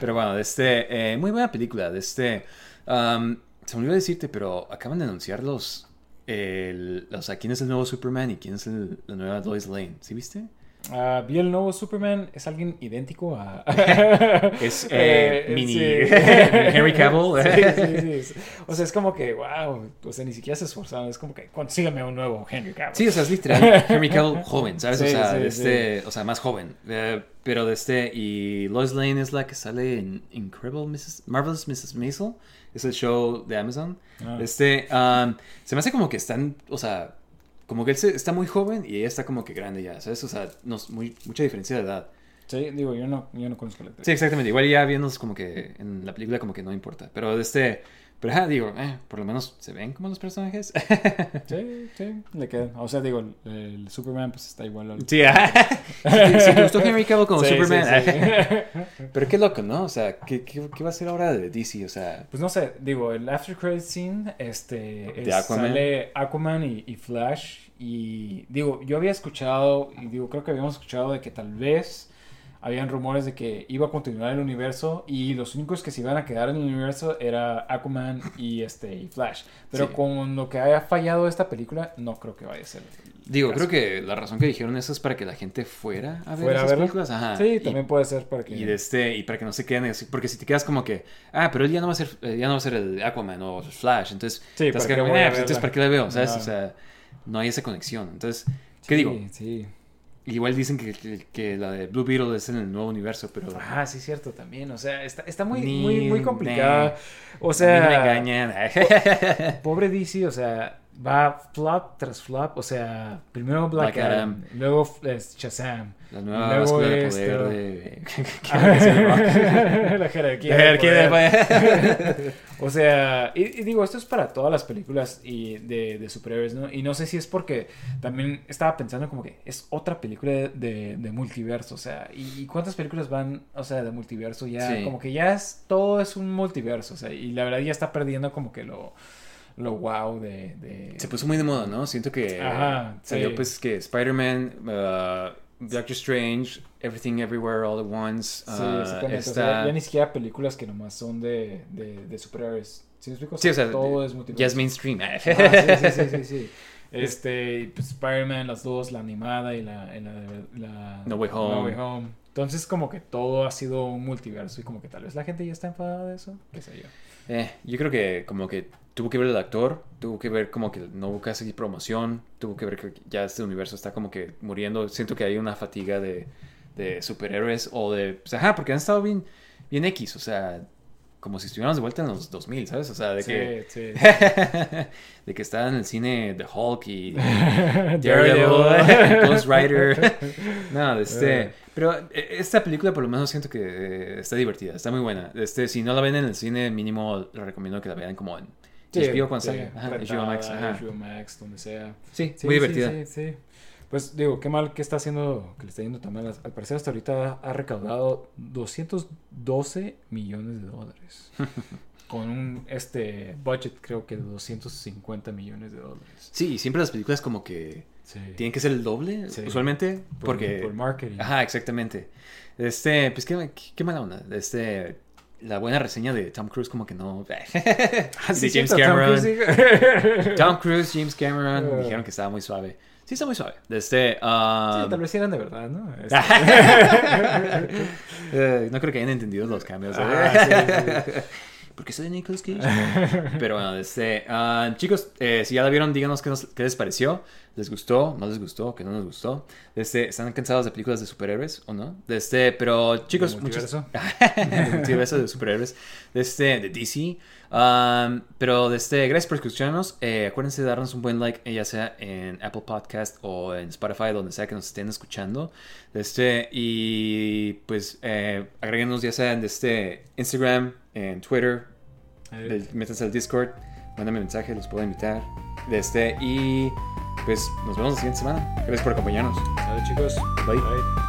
S1: pero bueno, este, eh, muy buena película. De este, um, se me olvidó decirte, pero acaban de anunciar los, el, o sea, quién es el nuevo Superman y quién es el- la nueva Lois Lane. ¿Sí viste?
S2: Ah, vi el nuevo Superman, es alguien idéntico a.
S1: Es eh,
S2: Eh,
S1: mini
S2: sí.
S1: Henry Cavill.
S2: Sí, sí. O sea, es como que, wow. O sea, ni siquiera se esforzaron. Es como que, consígame un nuevo Henry Cavill.
S1: Sí, o sea, es literal Henry Cavill joven, ¿sabes? o sea, este, o sea, más joven. Eh, pero de este, y Lois Lane es la que sale en Incredible Mrs. Marvelous Mrs. Maisel. Es el show de Amazon.
S2: Ah.
S1: Este, um, se me hace como que están, o sea, como que él se- está muy joven y ella está como que grande ya, ¿sabes? O sea, no, es muy, mucha diferencia de edad.
S2: Sí, digo, yo no, yo no conozco la actriz.
S1: Sí, exactamente. Igual ya viéndolos como que en la película como que no importa. Pero de este, pero ajá, digo, eh, por lo menos se ven como los personajes.
S2: Sí, sí, le queda. O sea, digo, el, el Superman pues está igual. al-
S1: Sí. Si, si te gustó Henry Cavill como
S2: Sí,
S1: Superman.
S2: sí.
S1: Pero qué loco, ¿no? O sea, ¿qué, qué, qué va a ser ahora de DC? O sea,
S2: Pues no sé, digo, el after credit scene, este,
S1: De
S2: es-
S1: Aquaman.
S2: sale Aquaman y, y Flash y digo, yo había escuchado y digo, creo que habíamos escuchado de que tal vez habían rumores de que iba a continuar el universo y los únicos que se iban a quedar en el universo era Aquaman y este y Flash, pero
S1: Sí.
S2: con lo que haya fallado esta película, no creo que vaya a ser.
S1: digo,
S2: caso.
S1: creo que la razón que dijeron eso es para que la gente fuera a ver
S2: Fuera a
S1: esas
S2: verla.
S1: películas. Ajá.
S2: Sí,
S1: Y-
S2: también puede ser para que
S1: Y de este, y para que no se queden así, porque si te quedas como que, ah, pero él ya no va a ser, eh, ya no va a ser el Aquaman o Flash, entonces,
S2: Sí,
S1: estás
S2: ¿para qué
S1: como,
S2: voy a
S1: "Ah, pues, entonces
S2: verla?"
S1: ¿para qué la veo? ¿Sabes?
S2: Ajá.
S1: O sea, no hay esa conexión. Entonces, ¿qué
S2: Sí,
S1: digo?
S2: Sí.
S1: Igual dicen que, que, que la de Blue Beetle es en el nuevo universo, pero
S2: Ah, sí, cierto, también. O sea, está, está muy,
S1: Ni-
S2: muy, muy complicada. O
S1: a
S2: sea,
S1: me engañan.
S2: pobre DC, o sea, va flop tras flop. O sea, primero Black,
S1: Black
S2: Adam,
S1: Adam.
S2: luego es Shazam.
S1: La nueva
S2: Luego la jerarquía.
S1: La jerarquía de
S2: poder.
S1: poder.
S2: O sea, y, y digo, esto es para todas las películas y de, de superhéroes, ¿no? Y no sé si es porque también estaba pensando como que es otra película de, de- de multiverso, o sea, ¿y, y cuántas películas van, o sea, de multiverso? Ya,
S1: Sí.
S2: como que ya es, todo es un multiverso, o sea, y la verdad ya está perdiendo como que lo, lo wow de... de-
S1: Se puso muy de moda, ¿no? Siento que
S2: Ajá,
S1: salió
S2: sí.
S1: pues que Spider-Man, uh, Doctor Strange, Everything Everywhere All at Once.
S2: Sí,
S1: uh,
S2: exactamente. O
S1: está-
S2: sea, ya ni siquiera películas que nomás son de, de, de superhéroes. ¿Sí me explico?
S1: Sí, o sea,
S2: todo es multiverso.
S1: Ya es mainstream.
S2: Ah, sí, sí, sí, sí, sí. Este, pues, Spider-Man, las dos, la animada y la, y la, la-
S1: No Way Home.
S2: No Way Home. Entonces, como que todo ha sido un multiverso y como que tal vez la gente ya está enfadada de eso. ¿Qué sé yo?
S1: Eh, yo creo que como que tuvo que ver el actor, tuvo que ver como que no casi promoción, tuvo que ver que ya este universo está como que muriendo. Siento que hay una fatiga de, de superhéroes o de... Pues, ajá, porque han estado bien, bien X, o sea... como si estuviéramos de vuelta en los 2000, ¿sabes? O sea, de
S2: Sí,
S1: que...
S2: sí.
S1: de que estaba en el cine The Hulk y
S2: Daredevil.
S1: Ghost Rider. No, este,
S2: Eh.
S1: pero eh, esta película por lo menos siento que eh, está divertida, está muy buena. Este, si no la ven en el cine, mínimo les recomiendo que la vean como en
S2: Sí,
S1: HBO cuando
S2: sí,
S1: salga. Ajá,
S2: rentada,
S1: HBO Max. ajá.
S2: HBO Max, donde sea.
S1: Sí,
S2: Sí,
S1: muy divertida.
S2: Sí, sí. Pues digo, qué mal que está haciendo, que le está yendo también. Al parecer hasta ahorita ha recaudado 212 millones de dólares. con un este budget creo que de 250 millones de dólares.
S1: Sí, siempre las películas como que
S2: Sí.
S1: tienen que ser el doble,
S2: Sí.
S1: usualmente,
S2: Por-
S1: porque...
S2: Por marketing.
S1: Ajá, exactamente. Este, pues qué, qué, mala onda. Este, la buena reseña de Tom Cruise como que no...
S2: Ah, sí,
S1: de James Cameron. Tom Cruise, James Cameron, dijeron que estaba muy suave. Sí, está muy suave. Este, um,
S2: Sí, tal vez sí eran de verdad, ¿no? Este-
S1: eh, no creo que hayan entendido los cambios. ¿eh?
S2: Ah, sí,
S1: Porque soy Nicolas Cage. Pero bueno, este, ah, chicos, eh, si ya la vieron, díganos qué, nos- qué les pareció. ¿Les gustó? ¿No les gustó? ¿Qué no les gustó? Este, ¿Están cansados de películas de superhéroes o no? Este, pero chicos,
S2: ¿Del
S1: muchas...
S2: multiverso
S1: de superhéroes. De este, de DC. Um, pero de este, gracias por escucharnos. Eh, acuérdense de darnos un buen like, eh, ya sea en Apple Podcast o en Spotify, donde sea que nos estén escuchando. De este, y pues eh, agréguenos ya sea en de este Instagram, en Twitter, métanse al Discord, mándame mensaje, los puedo invitar. De este, y pues nos vemos la siguiente semana. Gracias por acompañarnos.
S2: Chicos.
S1: Bye.
S2: Bye.